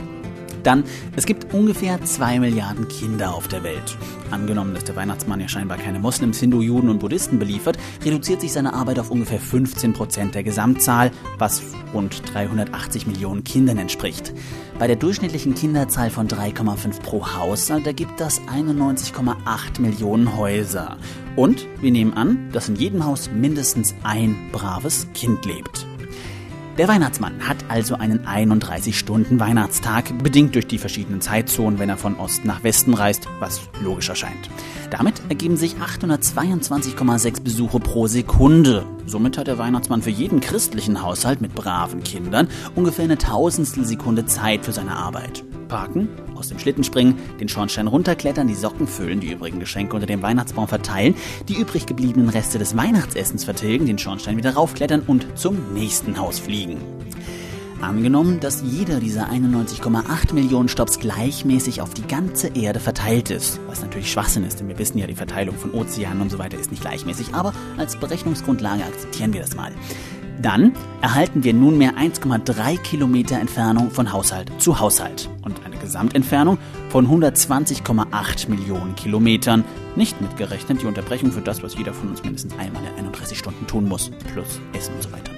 Dann, es gibt ungefähr zwei Milliarden Kinder auf der Welt. Angenommen, dass der Weihnachtsmann ja scheinbar keine Moslems, Hindu, Juden und Buddhisten beliefert, reduziert sich seine Arbeit auf ungefähr 15 Prozent der Gesamtzahl, was rund 380 Millionen Kindern entspricht. Bei der durchschnittlichen Kinderzahl von 3,5 pro Haushalt ergibt das 91,8 Millionen Häuser. Und wir nehmen an, dass in jedem Haus mindestens ein braves Kind lebt. Der Weihnachtsmann hat also einen 31-Stunden-Weihnachtstag, bedingt durch die verschiedenen Zeitzonen, wenn er von Ost nach Westen reist, was logisch erscheint. Damit ergeben sich 822,6 Besuche pro Sekunde. Somit hat der Weihnachtsmann für jeden christlichen Haushalt mit braven Kindern ungefähr eine Tausendstel Sekunde Zeit für seine Arbeit. Parken, aus dem Schlitten springen, den Schornstein runterklettern, die Socken füllen, die übrigen Geschenke unter dem Weihnachtsbaum verteilen, die übrig gebliebenen Reste des Weihnachtsessens vertilgen, den Schornstein wieder raufklettern und zum nächsten Haus fliegen. Angenommen, dass jeder dieser 91,8 Millionen Stops gleichmäßig auf die ganze Erde verteilt ist, was natürlich Schwachsinn ist, denn wir wissen ja, die Verteilung von Ozeanen und so weiter ist nicht gleichmäßig, aber als Berechnungsgrundlage akzeptieren wir das mal. Dann erhalten wir nunmehr 1,3 Kilometer Entfernung von Haushalt zu Haushalt und eine Gesamtentfernung von 120,8 Millionen Kilometern, nicht mitgerechnet die Unterbrechung für das, was jeder von uns mindestens einmal in 31 Stunden tun muss, plus Essen und so weiter.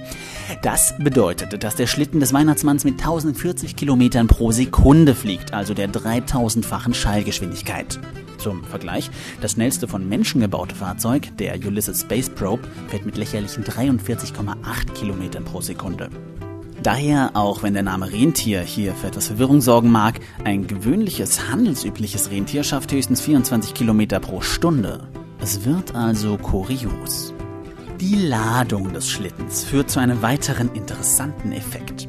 Das bedeutet, dass der Schlitten des Weihnachtsmanns mit 1040 Kilometern pro Sekunde fliegt, also der 3000-fachen Schallgeschwindigkeit. Zum Vergleich, das schnellste von Menschen gebaute Fahrzeug, der Ulysses Space Probe, fährt mit lächerlichen 43,8 Kilometern pro Sekunde. Daher, auch wenn der Name Rentier hier für etwas Verwirrung sorgen mag, ein gewöhnliches, handelsübliches Rentier schafft höchstens 24 Kilometer pro Stunde. Es wird also kurios. Die Ladung des Schlittens führt zu einem weiteren interessanten Effekt.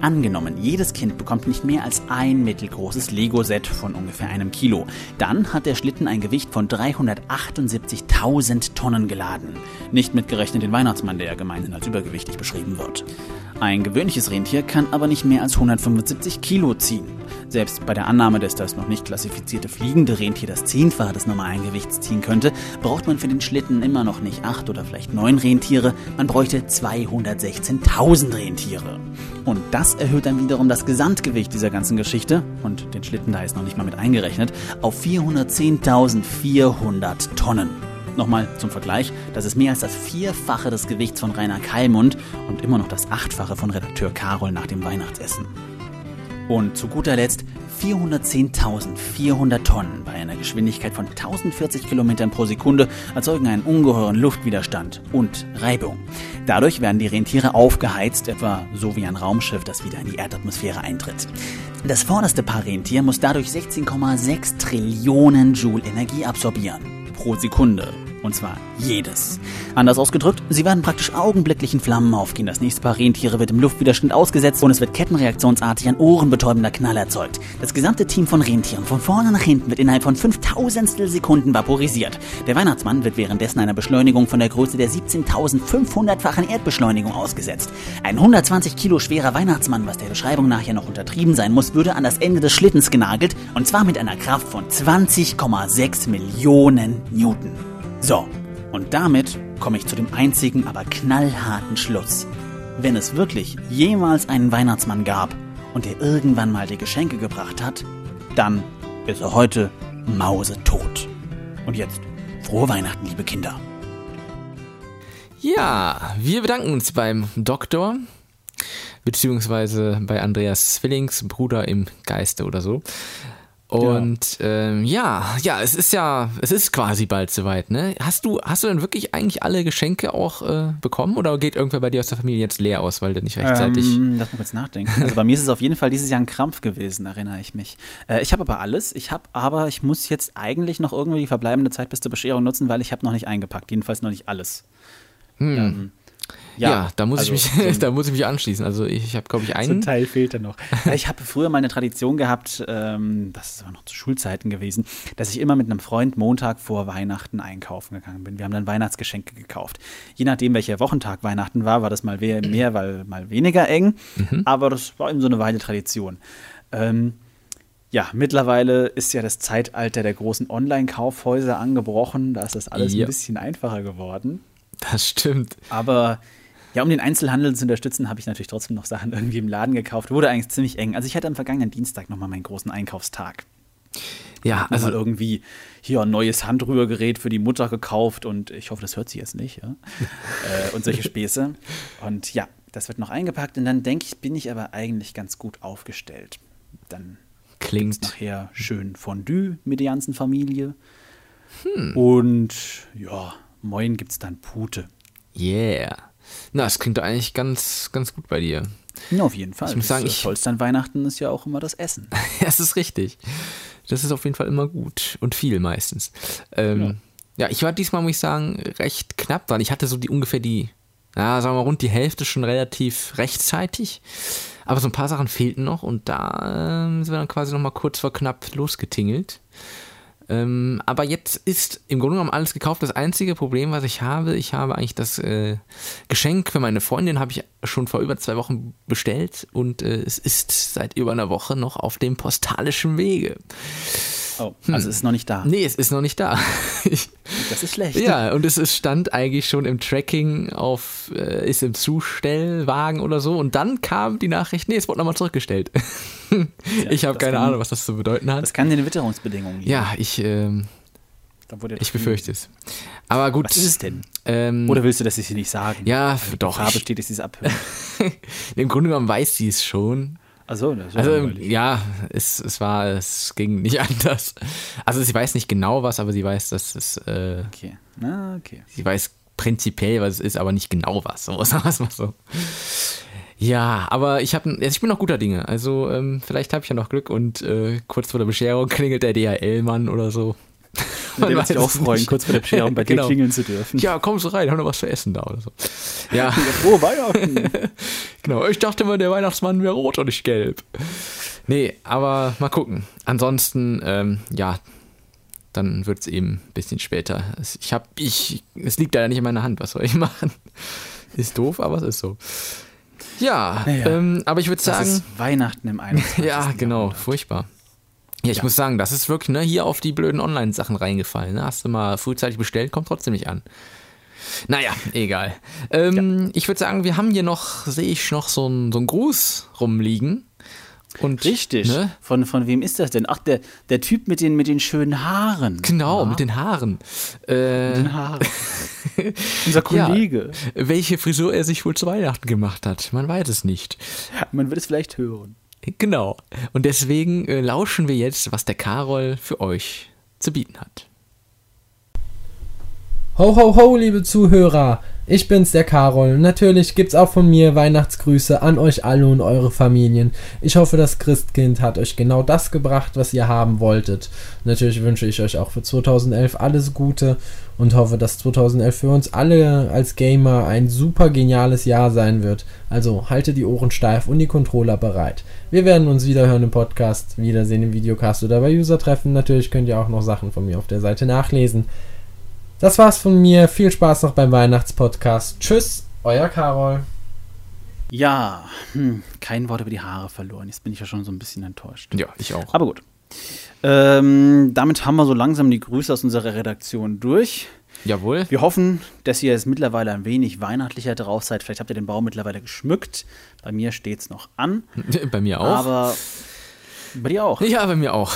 Angenommen, jedes Kind bekommt nicht mehr als ein mittelgroßes Lego-Set von ungefähr einem Kilo. Dann hat der Schlitten ein Gewicht von 378.000 Tonnen geladen. Nicht mitgerechnet den Weihnachtsmann, der ja gemeinhin als übergewichtig beschrieben wird. Ein gewöhnliches Rentier kann aber nicht mehr als 175 Kilo ziehen. Selbst bei der Annahme, dass das noch nicht klassifizierte fliegende Rentier das Zehnfache des normalen Gewichts ziehen könnte, braucht man für den Schlitten immer noch nicht acht oder vielleicht neun Rentiere, man bräuchte 216.000 Rentiere. Und das erhöht dann wiederum das Gesamtgewicht dieser ganzen Geschichte, und den Schlitten da ist noch nicht mal mit eingerechnet, auf 410.400 Tonnen. Nochmal zum Vergleich, das ist mehr als das Vierfache des Gewichts von Rainer Kallmund und immer noch das Achtfache von Redakteur Karol nach dem Weihnachtsessen. Und zu guter Letzt 410.400 Tonnen bei einer Geschwindigkeit von 1040 Kilometern pro Sekunde erzeugen einen ungeheuren Luftwiderstand und Reibung. Dadurch werden die Rentiere aufgeheizt, etwa so wie ein Raumschiff, das wieder in die Erdatmosphäre eintritt. Das vorderste Paar Rentier muss dadurch 16,6 Trillionen Joule Energie absorbieren pro Sekunde. Und zwar jedes. Anders ausgedrückt, sie werden praktisch augenblicklich in Flammen aufgehen. Das nächste Paar Rentiere wird im Luftwiderstand ausgesetzt und es wird kettenreaktionsartig ein ohrenbetäubender Knall erzeugt. Das gesamte Team von Rentieren von vorne nach hinten wird innerhalb von 5000 Sekunden vaporisiert. Der Weihnachtsmann wird währenddessen einer Beschleunigung von der Größe der 17.500-fachen Erdbeschleunigung ausgesetzt. Ein 120 Kilo schwerer Weihnachtsmann, was der Beschreibung nachher noch untertrieben sein muss, würde an das Ende des Schlittens genagelt und zwar mit einer Kraft von 20,6 Millionen Newton. So, und damit komme ich zu dem einzigen, aber knallharten Schluss. Wenn es wirklich jemals einen Weihnachtsmann gab und er irgendwann mal die Geschenke gebracht hat, dann ist er heute mausetot. Und jetzt frohe Weihnachten, liebe Kinder. Ja, wir bedanken uns beim Doktor, beziehungsweise bei Andreas Zwillings Bruder im Geiste oder so. Und ähm, ja, ja, es ist ja, es ist quasi bald soweit, ne? Hast du, hast du denn wirklich eigentlich alle Geschenke auch äh, bekommen oder geht irgendwer bei dir aus der Familie jetzt leer aus, weil du nicht rechtzeitig. Ähm, lass mal kurz nachdenken. Also bei mir ist es auf jeden Fall dieses Jahr ein Krampf gewesen, erinnere ich mich. Äh, ich habe aber alles. Ich habe aber, ich muss jetzt eigentlich noch irgendwie die verbleibende Zeit bis zur Bescherung nutzen, weil ich habe noch nicht eingepackt. Jedenfalls noch nicht alles. Hm. Ähm, ja, ja, da, muss also ich mich, da muss ich mich anschließen. Also ich, ich habe, glaube ich, einen. ein Teil fehlt da noch. Ich habe früher mal eine Tradition gehabt, ähm, das ist aber noch zu Schulzeiten gewesen, dass ich immer mit einem Freund Montag vor Weihnachten einkaufen gegangen bin. Wir haben dann Weihnachtsgeschenke gekauft. Je nachdem, welcher Wochentag Weihnachten war, war das mal mehr, weil mal weniger eng. Mhm. Aber das war eben so eine Weile Tradition. Ähm, ja, mittlerweile ist ja das Zeitalter der großen Online-Kaufhäuser angebrochen. Da ist das alles Ja. ein bisschen einfacher geworden. Das stimmt. Aber ja, um den Einzelhandel zu unterstützen, habe ich natürlich trotzdem noch Sachen irgendwie im Laden gekauft. Wurde eigentlich ziemlich eng. Also ich hatte am vergangenen Dienstag nochmal meinen großen Einkaufstag. Ja, also irgendwie hier ein neues Handrührgerät für die Mutter gekauft und ich hoffe, das hört sie jetzt nicht, ja. äh, und solche Späße. Und ja, das wird noch eingepackt und dann denke ich, bin ich aber eigentlich ganz gut aufgestellt. Dann klingt nachher schön Fondue mit der ganzen Familie. Hm. Und ja, moin gibt's dann Pute. Yeah. Na, das klingt eigentlich ganz, ganz gut bei dir. Ja, auf jeden Fall. Ich muss sagen, das ich- Tollste an Weihnachten ist ja auch immer das Essen. Ja, das ist richtig. Das ist auf jeden Fall immer gut und viel meistens. Ähm, ja. ich war diesmal, muss ich sagen, recht knapp dran. Ich hatte so die ungefähr die, ja, sagen wir mal, rund die Hälfte schon relativ rechtzeitig. Aber so ein paar Sachen fehlten noch und da ähm, sind wir dann quasi noch mal kurz vor knapp losgetingelt. Ähm, aber jetzt ist im Grunde genommen alles gekauft. Das einzige Problem, was ich habe, ich habe eigentlich das äh, Geschenk für meine Freundin, habe ich schon vor über zwei Wochen bestellt und äh, es ist seit über einer Woche noch auf dem postalischen Wege. Oh, also es ist noch nicht da. Nee, es ist noch nicht da. Das ist schlecht. Ja, und es ist, stand eigentlich schon im Tracking auf, äh, ist im Zustellwagen oder so. Und dann kam die Nachricht, nee, es wurde nochmal zurückgestellt. ich habe keine kann- Ahnung, was das zu bedeuten hat. Das kann den Witterungsbedingungen liegen. Ja, ich, ähm, ich befürchte es. Aber gut. Was ist es denn? Ähm, Oder willst du, dass ich sie nicht sagen? Ja, Weil doch. Die Farbe ich- steht, dass sie es abhört. Im Grunde genommen weiß sie es schon. Also, ist Also langweilig. ja, es, es war, es ging nicht anders. Also sie weiß nicht genau was, aber sie weiß, dass es, äh, Okay. Na, okay. sie weiß prinzipiell, was es ist, aber nicht genau was. So, sagen wir es mal so. Ja, aber ich habe, ich bin noch guter Dinge. Also ähm, vielleicht habe ich ja noch Glück und äh, kurz vor der Bescherung klingelt der DHL-Mann oder so. Und der wird sich auch freuen, nicht. kurz vor der Bescherung bei dir Genau. klingeln zu dürfen. Ja, kommst du rein, haben noch was zu essen da oder so. Ja. Frohe Weihnachten. genau, ich dachte immer, der Weihnachtsmann wäre rot und nicht gelb. Nee, aber mal gucken. Ansonsten, ähm, ja, dann wird es eben ein bisschen später. Es- Ich hab, ich, es liegt leider nicht in meiner Hand, was soll ich machen? Ist doof, aber es ist so. Ja, Naja, ähm, aber ich würde Das sagen, ist Weihnachten im 21. ja, genau, furchtbar. Ja, ich Ja. muss sagen, das ist wirklich ne, hier auf die blöden Online-Sachen reingefallen. Ne? Hast du mal frühzeitig bestellt, kommt trotzdem nicht an. Naja, egal. Ähm, Ich würde sagen, wir haben hier noch, sehe ich noch so einen so einen Gruß rumliegen. Und, Richtig. Ne? Von, von wem ist das denn? Ach, der, der Typ mit den, mit den schönen Haaren. Genau, Ja. mit den Haaren. Äh, Mit den Haaren. Unser Kollege. Ja, welche Frisur er sich wohl zu Weihnachten gemacht hat, man weiß es nicht. Man wird es vielleicht hören. Genau. Und deswegen äh, lauschen wir jetzt, was der Karol für euch zu bieten hat. Ho, ho, ho, liebe Zuhörer! Ich bin's, der Karol. Natürlich gibt's auch von mir Weihnachtsgrüße an euch alle und eure Familien. Ich hoffe, das Christkind hat euch genau das gebracht, was ihr haben wolltet. Natürlich wünsche ich euch auch für 2011 alles Gute und hoffe, dass 2011 für uns alle als Gamer ein super geniales Jahr sein wird. Also haltet die Ohren steif und die Controller bereit. Wir werden uns wieder hören im Podcast, wiedersehen im Videocast oder bei User-Treffen. Natürlich könnt ihr auch noch Sachen von mir auf der Seite nachlesen. Das war's von mir. Viel Spaß noch beim Weihnachtspodcast. Tschüss, euer Karol. Ja, hm, kein Wort über die Haare verloren. Jetzt bin ich ja schon so ein bisschen enttäuscht. Ja, ich auch. Aber gut. Ähm, damit haben wir so langsam die Grüße aus unserer Redaktion durch. Jawohl. Wir hoffen, dass ihr jetzt mittlerweile ein wenig weihnachtlicher drauf seid. Vielleicht habt ihr den Baum mittlerweile geschmückt. Bei mir steht's noch an. Bei mir auch. Aber bei dir auch. Ja, bei mir auch.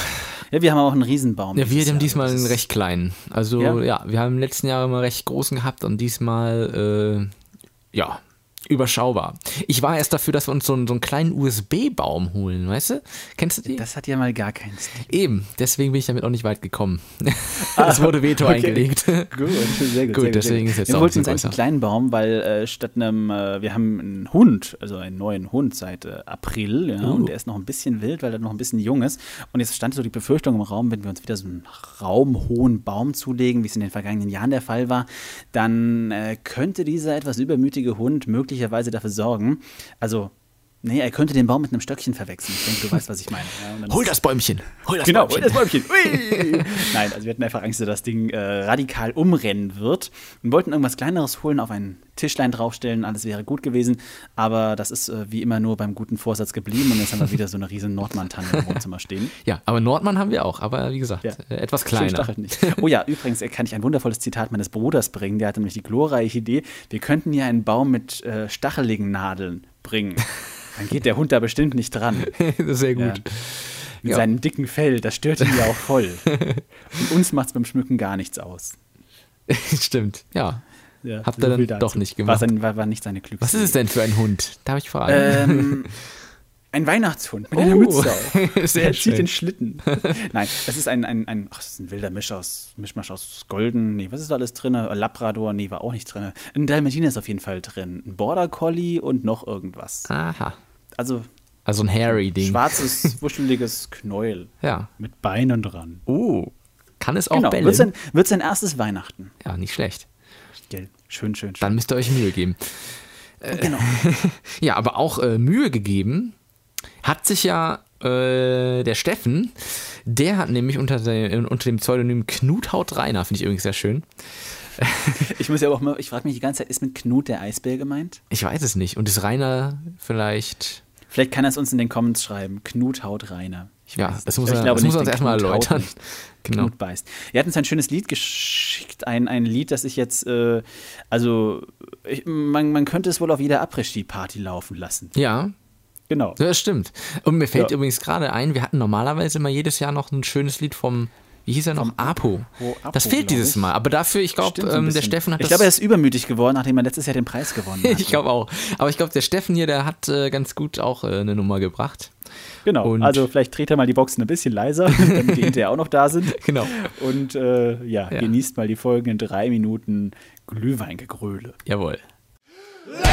Ja, wir haben auch einen Riesenbaum. Ja, wir haben Jahr. diesmal einen recht kleinen. Also ja? ja? wir haben im letzten Jahr immer recht großen gehabt und diesmal, äh, ja, überschaubar. Ich war erst dafür, dass wir uns so einen, so einen kleinen USB-Baum holen, weißt du? Kennst du die? Das hat ja mal gar keinen Stil. Eben, deswegen bin ich damit auch nicht weit gekommen. es wurde Veto okay. eingelegt. Gut, sehr gut. gut sehr deswegen ist jetzt wir wollten uns einen kleinen Baum, weil äh, statt einem, äh, wir haben einen Hund, also einen neuen Hund seit äh, April, ja, uh. und der ist noch ein bisschen wild, weil er noch ein bisschen jung ist. Und jetzt stand so die Befürchtung im Raum, wenn wir uns wieder so einen raumhohen Baum zulegen, wie es in den vergangenen Jahren der Fall war, dann äh, könnte dieser etwas übermütige Hund möglicherweise dafür sorgen. Also, nee, er könnte den Baum mit einem Stöckchen verwechseln. Ich denke, du weißt, was ich meine. Ja, hol das Bäumchen. Hol das genau, Bäumchen. hol das Bäumchen. Ui. Nein, also wir hatten einfach Angst, dass das Ding äh, radikal umrennen wird und wollten irgendwas Kleineres holen, auf ein Tischlein draufstellen, alles wäre gut gewesen. Aber das ist äh, wie immer nur beim guten Vorsatz geblieben und jetzt haben wir wieder so eine riesen Nordmann-Tanne im Wohnzimmer stehen. Ja, aber Nordmann haben wir auch, aber wie gesagt, ja. äh, etwas kleiner. Nicht. Oh ja, übrigens kann ich ein wundervolles Zitat meines Bruders bringen. Der hatte nämlich die glorreiche Idee, wir könnten hier einen Baum mit äh, stacheligen Nadeln bringen. Dann geht der Hund da bestimmt nicht dran. Sehr gut. Ja. Mit ja. seinem dicken Fell, das stört ihn ja auch voll. Und uns macht es beim Schmücken gar nichts aus. Stimmt, ja. Ja, Habt ihr dann doch nicht gemacht. War, sein, war, war, nicht seine Glücks. Was ist es denn für ein Hund? Darf ich fragen? Ähm, ein Weihnachtshund mit Oh, einer Mütze auf. sehr er schön. zieht den Schlitten. Nein, das ist ein, ein, ein, ach, das ist ein wilder Misch aus, Mischmasch aus Golden. Nee, was ist da alles drin? Labrador, nee, war auch nicht drin. Ein Dalmatiner ist auf jeden Fall drin. Ein Border Collie und noch irgendwas. Aha. Also Also ein Harry-Ding. schwarzes, wuscheliges Knäuel. Ja. Mit Beinen dran. Oh. Kann es auch Genau, bellen? wird sein, wird sein erstes Weihnachten. Ja, nicht schlecht. Gell, schön, schön, schön. Dann müsst ihr euch Mühe geben. Äh, Genau. ja, aber auch äh, Mühe gegeben hat sich ja äh, der Steffen. Der hat nämlich unter, der, unter dem Pseudonym Knuthaut Rainer, finde ich übrigens sehr schön. Ich muss ja auch mal, ich frage mich die ganze Zeit, ist mit Knut der Eisbär gemeint? Ich weiß es nicht. Und ist Rainer vielleicht. Vielleicht kann er es uns in den Comments schreiben. Knut haut Rainer. Ich Ja, das muss er- ich glaube das muss er uns erstmal Knut erläutern. Genau. Knut beißt. Er hat uns ein schönes Lied geschickt, ein, ein Lied, das ich jetzt, äh, also ich, man, man könnte es wohl auf jeder Après-Ski-Party laufen lassen. Ja, Genau. das stimmt. Und mir fällt Ja. übrigens gerade ein, wir hatten normalerweise immer jedes Jahr noch ein schönes Lied vom, wie hieß er noch? Apo. Apo, Das fehlt dieses ich. Mal. Aber dafür, ich glaube, ähm, der. Steffen hat Ich das. glaube, er ist übermütig geworden, nachdem er letztes Jahr den Preis gewonnen hat. ich glaube auch. Aber ich glaube, der Steffen hier, der hat äh, ganz gut auch äh, eine Nummer gebracht. Genau, Und- also vielleicht dreht er mal die Boxen ein bisschen leiser, damit die hinterher auch noch da sind. Genau. Und äh, ja, Ja. genießt mal die folgenden drei Minuten Glühweingegröle. Jawohl. Jedes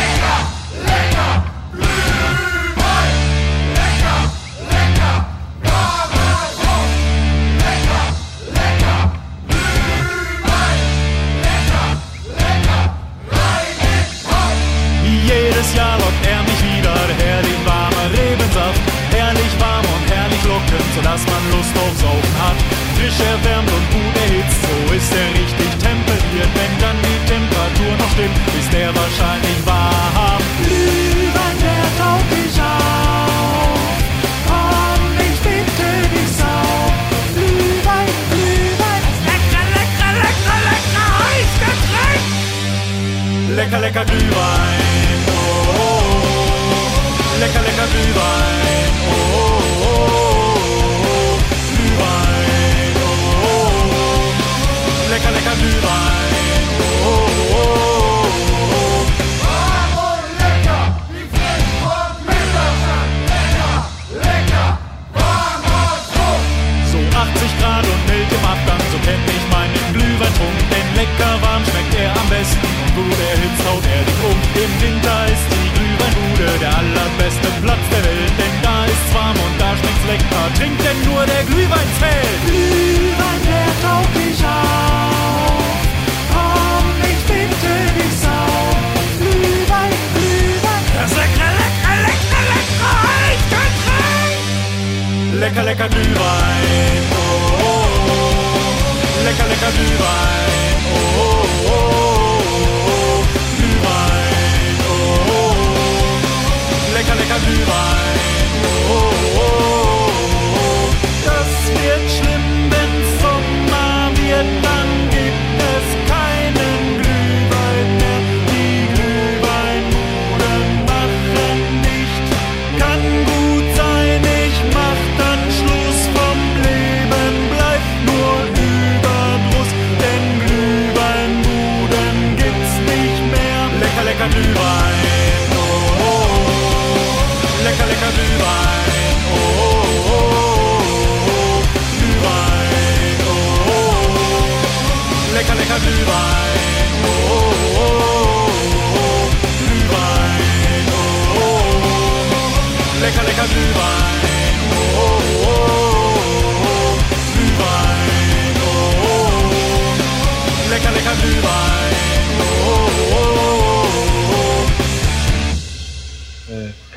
oh. Lecker, lecker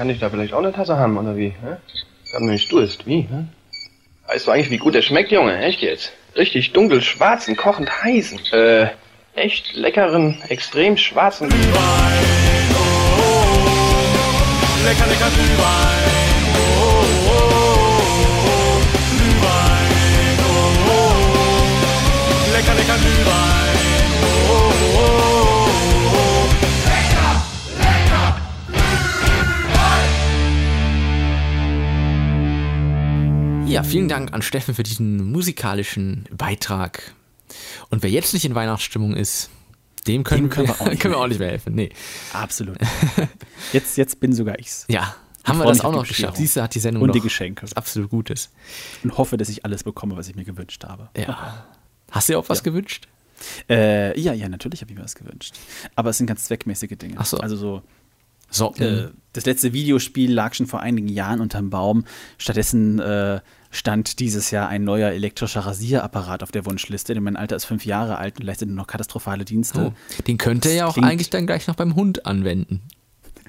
kann ich da vielleicht auch eine Tasse haben, oder wie? Ich hab nämlich Durst, wie? Hä? Weißt du eigentlich, wie gut der schmeckt, Junge? Echt jetzt? Richtig dunkel, schwarzen, kochend heißen. Äh, echt leckeren, extrem schwarzen Lecker, lecker Glühwein, vielen Dank an Steffen für diesen musikalischen Beitrag. Und wer jetzt nicht in Weihnachtsstimmung ist, dem können, Dem können wir, wir auch nicht können wir mehr auch nicht mehr helfen. Nee. Absolut. Jetzt, jetzt bin sogar ich's. Ja, Ich haben wir das auch noch geschafft. Siehst du, hat die Sendung Und die Geschenke. was absolut Gutes. Und hoffe, dass ich alles bekomme, was ich mir gewünscht habe. Ja. Hast du dir auch was gewünscht? Äh, ja, ja, natürlich habe ich mir was gewünscht. Aber es sind ganz zweckmäßige Dinge. Ach so. Also so. Socken. Äh, das letzte Videospiel lag schon vor einigen Jahren unterm Baum. Stattdessen äh, stand dieses Jahr ein neuer elektrischer Rasierapparat auf der Wunschliste, denn mein Alter ist fünf Jahre alt und leistet nur noch katastrophale Dienste. Oh, den könnte er ja auch eigentlich dann gleich noch beim Hund anwenden.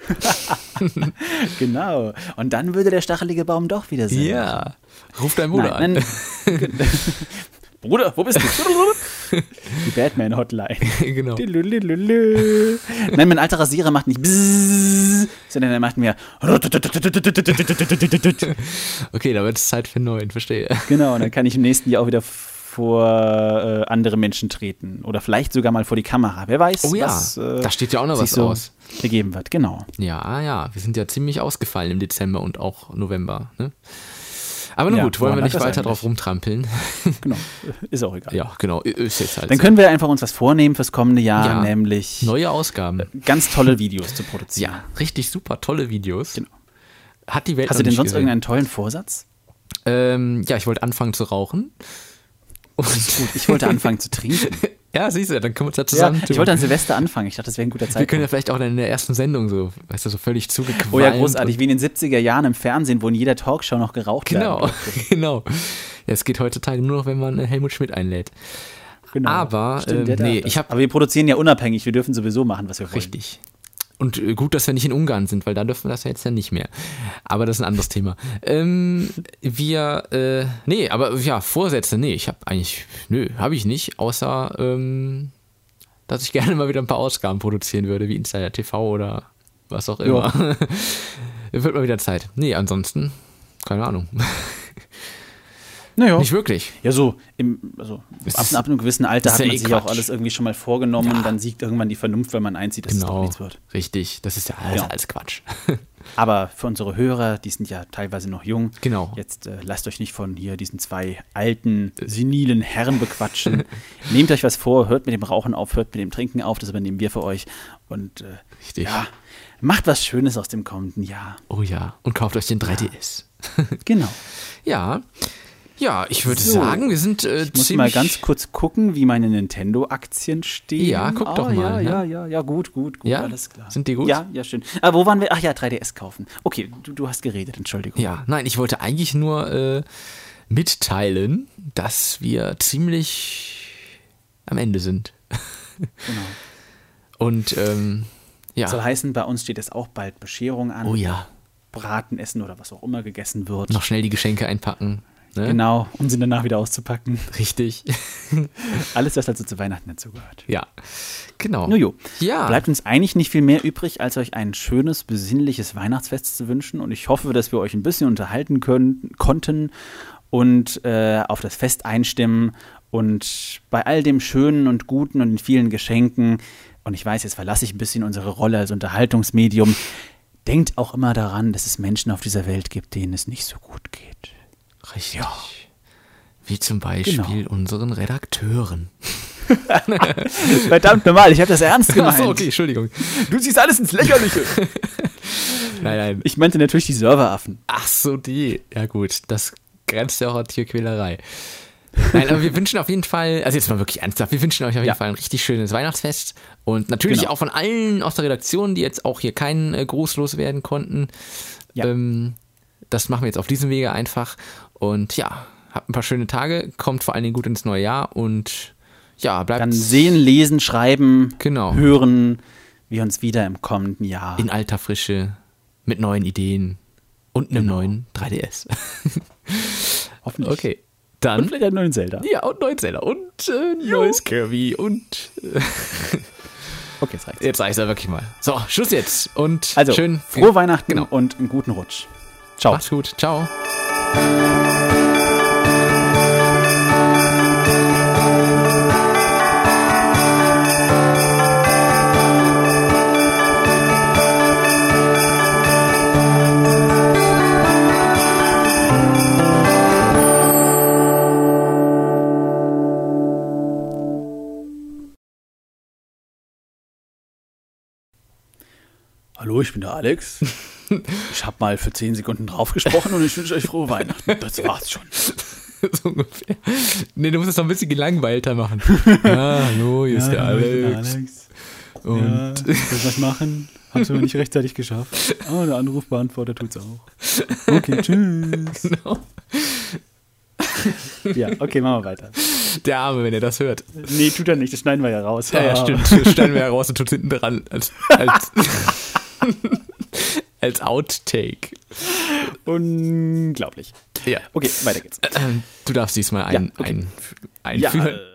genau. Und dann würde der stachelige Baum doch wieder Sinn Ja. Ruf deinen Bruder Nein, an. Bruder, wo bist du? Die Batman-Hotline. genau. Nein, mein alter Rasierer macht nicht bzzz, sondern er macht mehr. Okay, da wird es Zeit für neuen, verstehe. Genau, und dann kann ich im nächsten Jahr auch wieder vor äh, andere Menschen treten. Oder vielleicht sogar mal vor die Kamera. Wer weiß, Oh ja, was äh, da steht ja auch noch was so aus. ergeben wird. Genau. Ja, ja, wir sind ja ziemlich ausgefallen im Dezember und auch November. Ne? Aber nun Ja, gut, wollen wir nicht weiter drauf rumtrampeln. Genau. Ist auch egal. Ja, genau, ist jetzt halt Dann so. können wir einfach uns was vornehmen fürs kommende Jahr, Ja. nämlich Neue Ausgaben. ganz tolle Videos zu produzieren. Ja, richtig super, tolle Videos. Hat die Welt Hast du denn sonst gesehen. irgendeinen tollen Vorsatz? Ähm, ja, ich wollte anfangen zu rauchen. Und Gut, ich wollte anfangen zu trinken. ja, siehst du, dann können wir uns da zusammen Ja, ich wollte an Silvester anfangen. Ich dachte, das wäre ein guter Wir können Zeitpunkt. ja vielleicht auch dann in der ersten Sendung so, weißt du, so völlig zugequalmt. Oh ja, großartig, wie in den 70er Jahren im Fernsehen, wo in jeder Talkshow noch geraucht Genau, werden genau. Ja, es geht heutzutage nur noch, wenn man äh, Helmut Schmidt einlädt. Genau. Aber, Stimmt, ähm, nee, ich habe Aber wir produzieren ja unabhängig, wir dürfen sowieso machen, was wir wollen. Richtig. Und gut, dass wir nicht in Ungarn sind, weil da dürfen wir das ja jetzt ja nicht mehr. Aber das ist ein anderes Thema. Ähm, wir, äh, nee, aber ja, Vorsätze, nee, ich habe eigentlich, nö, habe ich nicht, außer, ähm, dass ich gerne mal wieder ein paar Ausgaben produzieren würde, wie Insider TV oder was auch immer. Wird mal wieder Zeit. Nee, ansonsten, keine Ahnung. Naja. Nicht wirklich. Ja, so, im, also ab, ab einem gewissen Alter hat ja man eh sich auch Quatsch. alles irgendwie schon mal vorgenommen, dann siegt irgendwann die Vernunft, wenn man einsieht, dass es doch Genau, nichts wird. richtig. Das ist ja alles, Ja. alles Quatsch. Aber für unsere Hörer, die sind ja teilweise noch jung. Genau. Jetzt äh, lasst euch nicht von hier diesen zwei alten, senilen Herren bequatschen. Nehmt euch was vor, hört mit dem Rauchen auf, hört mit dem Trinken auf, das übernehmen wir für euch. Und äh, Richtig. ja, macht was Schönes aus dem kommenden Jahr. Oh ja, und kauft euch den 3DS. Genau. Ja, ja, ich würde So. sagen, wir sind äh, Ich muss mal ganz kurz gucken, wie meine Nintendo-Aktien stehen. Ja, guck Ah, doch mal, Ja, ne? ja, ja, ja, gut, gut, gut, Ja? alles klar. Sind die gut? Ja, ja, schön. Aber wo waren wir? Ach ja, 3DS kaufen. Okay, du, du hast geredet, Entschuldigung. Ja, nein, ich wollte eigentlich nur äh, mitteilen, dass wir ziemlich am Ende sind. Genau. Und ähm, ja, Soll heißen, bei uns steht jetzt auch bald Bescherung an. oh ja, Braten essen oder was auch immer gegessen wird. noch schnell die Geschenke einpacken. Ne? Genau, um sie danach wieder auszupacken. Richtig. Alles, was also zu Weihnachten dazugehört. Ja, genau. Nujo, Ja. bleibt uns eigentlich nicht viel mehr übrig, als euch ein schönes, besinnliches Weihnachtsfest zu wünschen. Und ich hoffe, dass wir euch ein bisschen unterhalten können, konnten und äh, auf das Fest einstimmen. Und bei all dem Schönen und Guten und den vielen Geschenken, und ich weiß, jetzt verlasse ich ein bisschen unsere Rolle als Unterhaltungsmedium, denkt auch immer daran, dass es Menschen auf dieser Welt gibt, denen es nicht so gut geht. Richtig. Wie zum Beispiel Genau. unseren Redakteuren. Verdammt normal, ich habe das ernst gemeint. Achso, okay, Entschuldigung. Du ziehst alles ins Lächerliche. Nein, nein. Ich meinte natürlich die Serveraffen. Ach so, die. Ja gut, das grenzt ja auch an Tierquälerei. Nein, aber wir wünschen auf jeden Fall, also jetzt mal wirklich ernsthaft, wir wünschen euch auf jeden Ja. Fall ein richtig schönes Weihnachtsfest und natürlich Genau. auch von allen aus der Redaktion, die jetzt auch hier keinen äh, Gruß loswerden konnten. Ähm, das machen wir jetzt auf diesem Wege einfach und ja, habt ein paar schöne Tage, kommt vor allen Dingen gut ins neue Jahr und ja, bleibt Dann sehen, lesen, schreiben, Genau. hören wir uns wieder im kommenden Jahr. in alter Frische mit neuen Ideen und einem Genau. neuen 3DS. Hoffentlich. Okay. Dann. Und vielleicht einen neuen Zelda. Ja, und neuen Zelda und äh, neues Kirby und. Äh, Okay, jetzt reicht's. jetzt reicht's ja wirklich mal. So, Schluss jetzt und Also, schön. frohe Weihnachten Genau. und einen guten Rutsch. Ciao. Macht's gut. Ciao. Hallo, ich bin der Alex. Ich habe mal für 10 Sekunden draufgesprochen und ich wünsche euch frohe Weihnachten. Das war's schon. so ungefähr. Nee, du musst es noch ein bisschen gelangweilter machen. Ja, hallo, hier ist der Alex. Alex. Und Ja, ich was machen. Hab's aber nicht rechtzeitig geschafft. Oh, der Anrufbeantworter tut's auch. Okay, tschüss. Genau. Ja, okay, machen wir weiter. Der Arme, wenn er das hört. Nee, tut er nicht, das schneiden wir ja raus. Ja, ja, stimmt. Das stellen wir ja raus und tut hinten dran. Als, als, als Outtake. Unglaublich. Ja. Okay, weiter geht's. Du darfst diesmal ein, Ja, okay. ein, einführen. Ja, äh,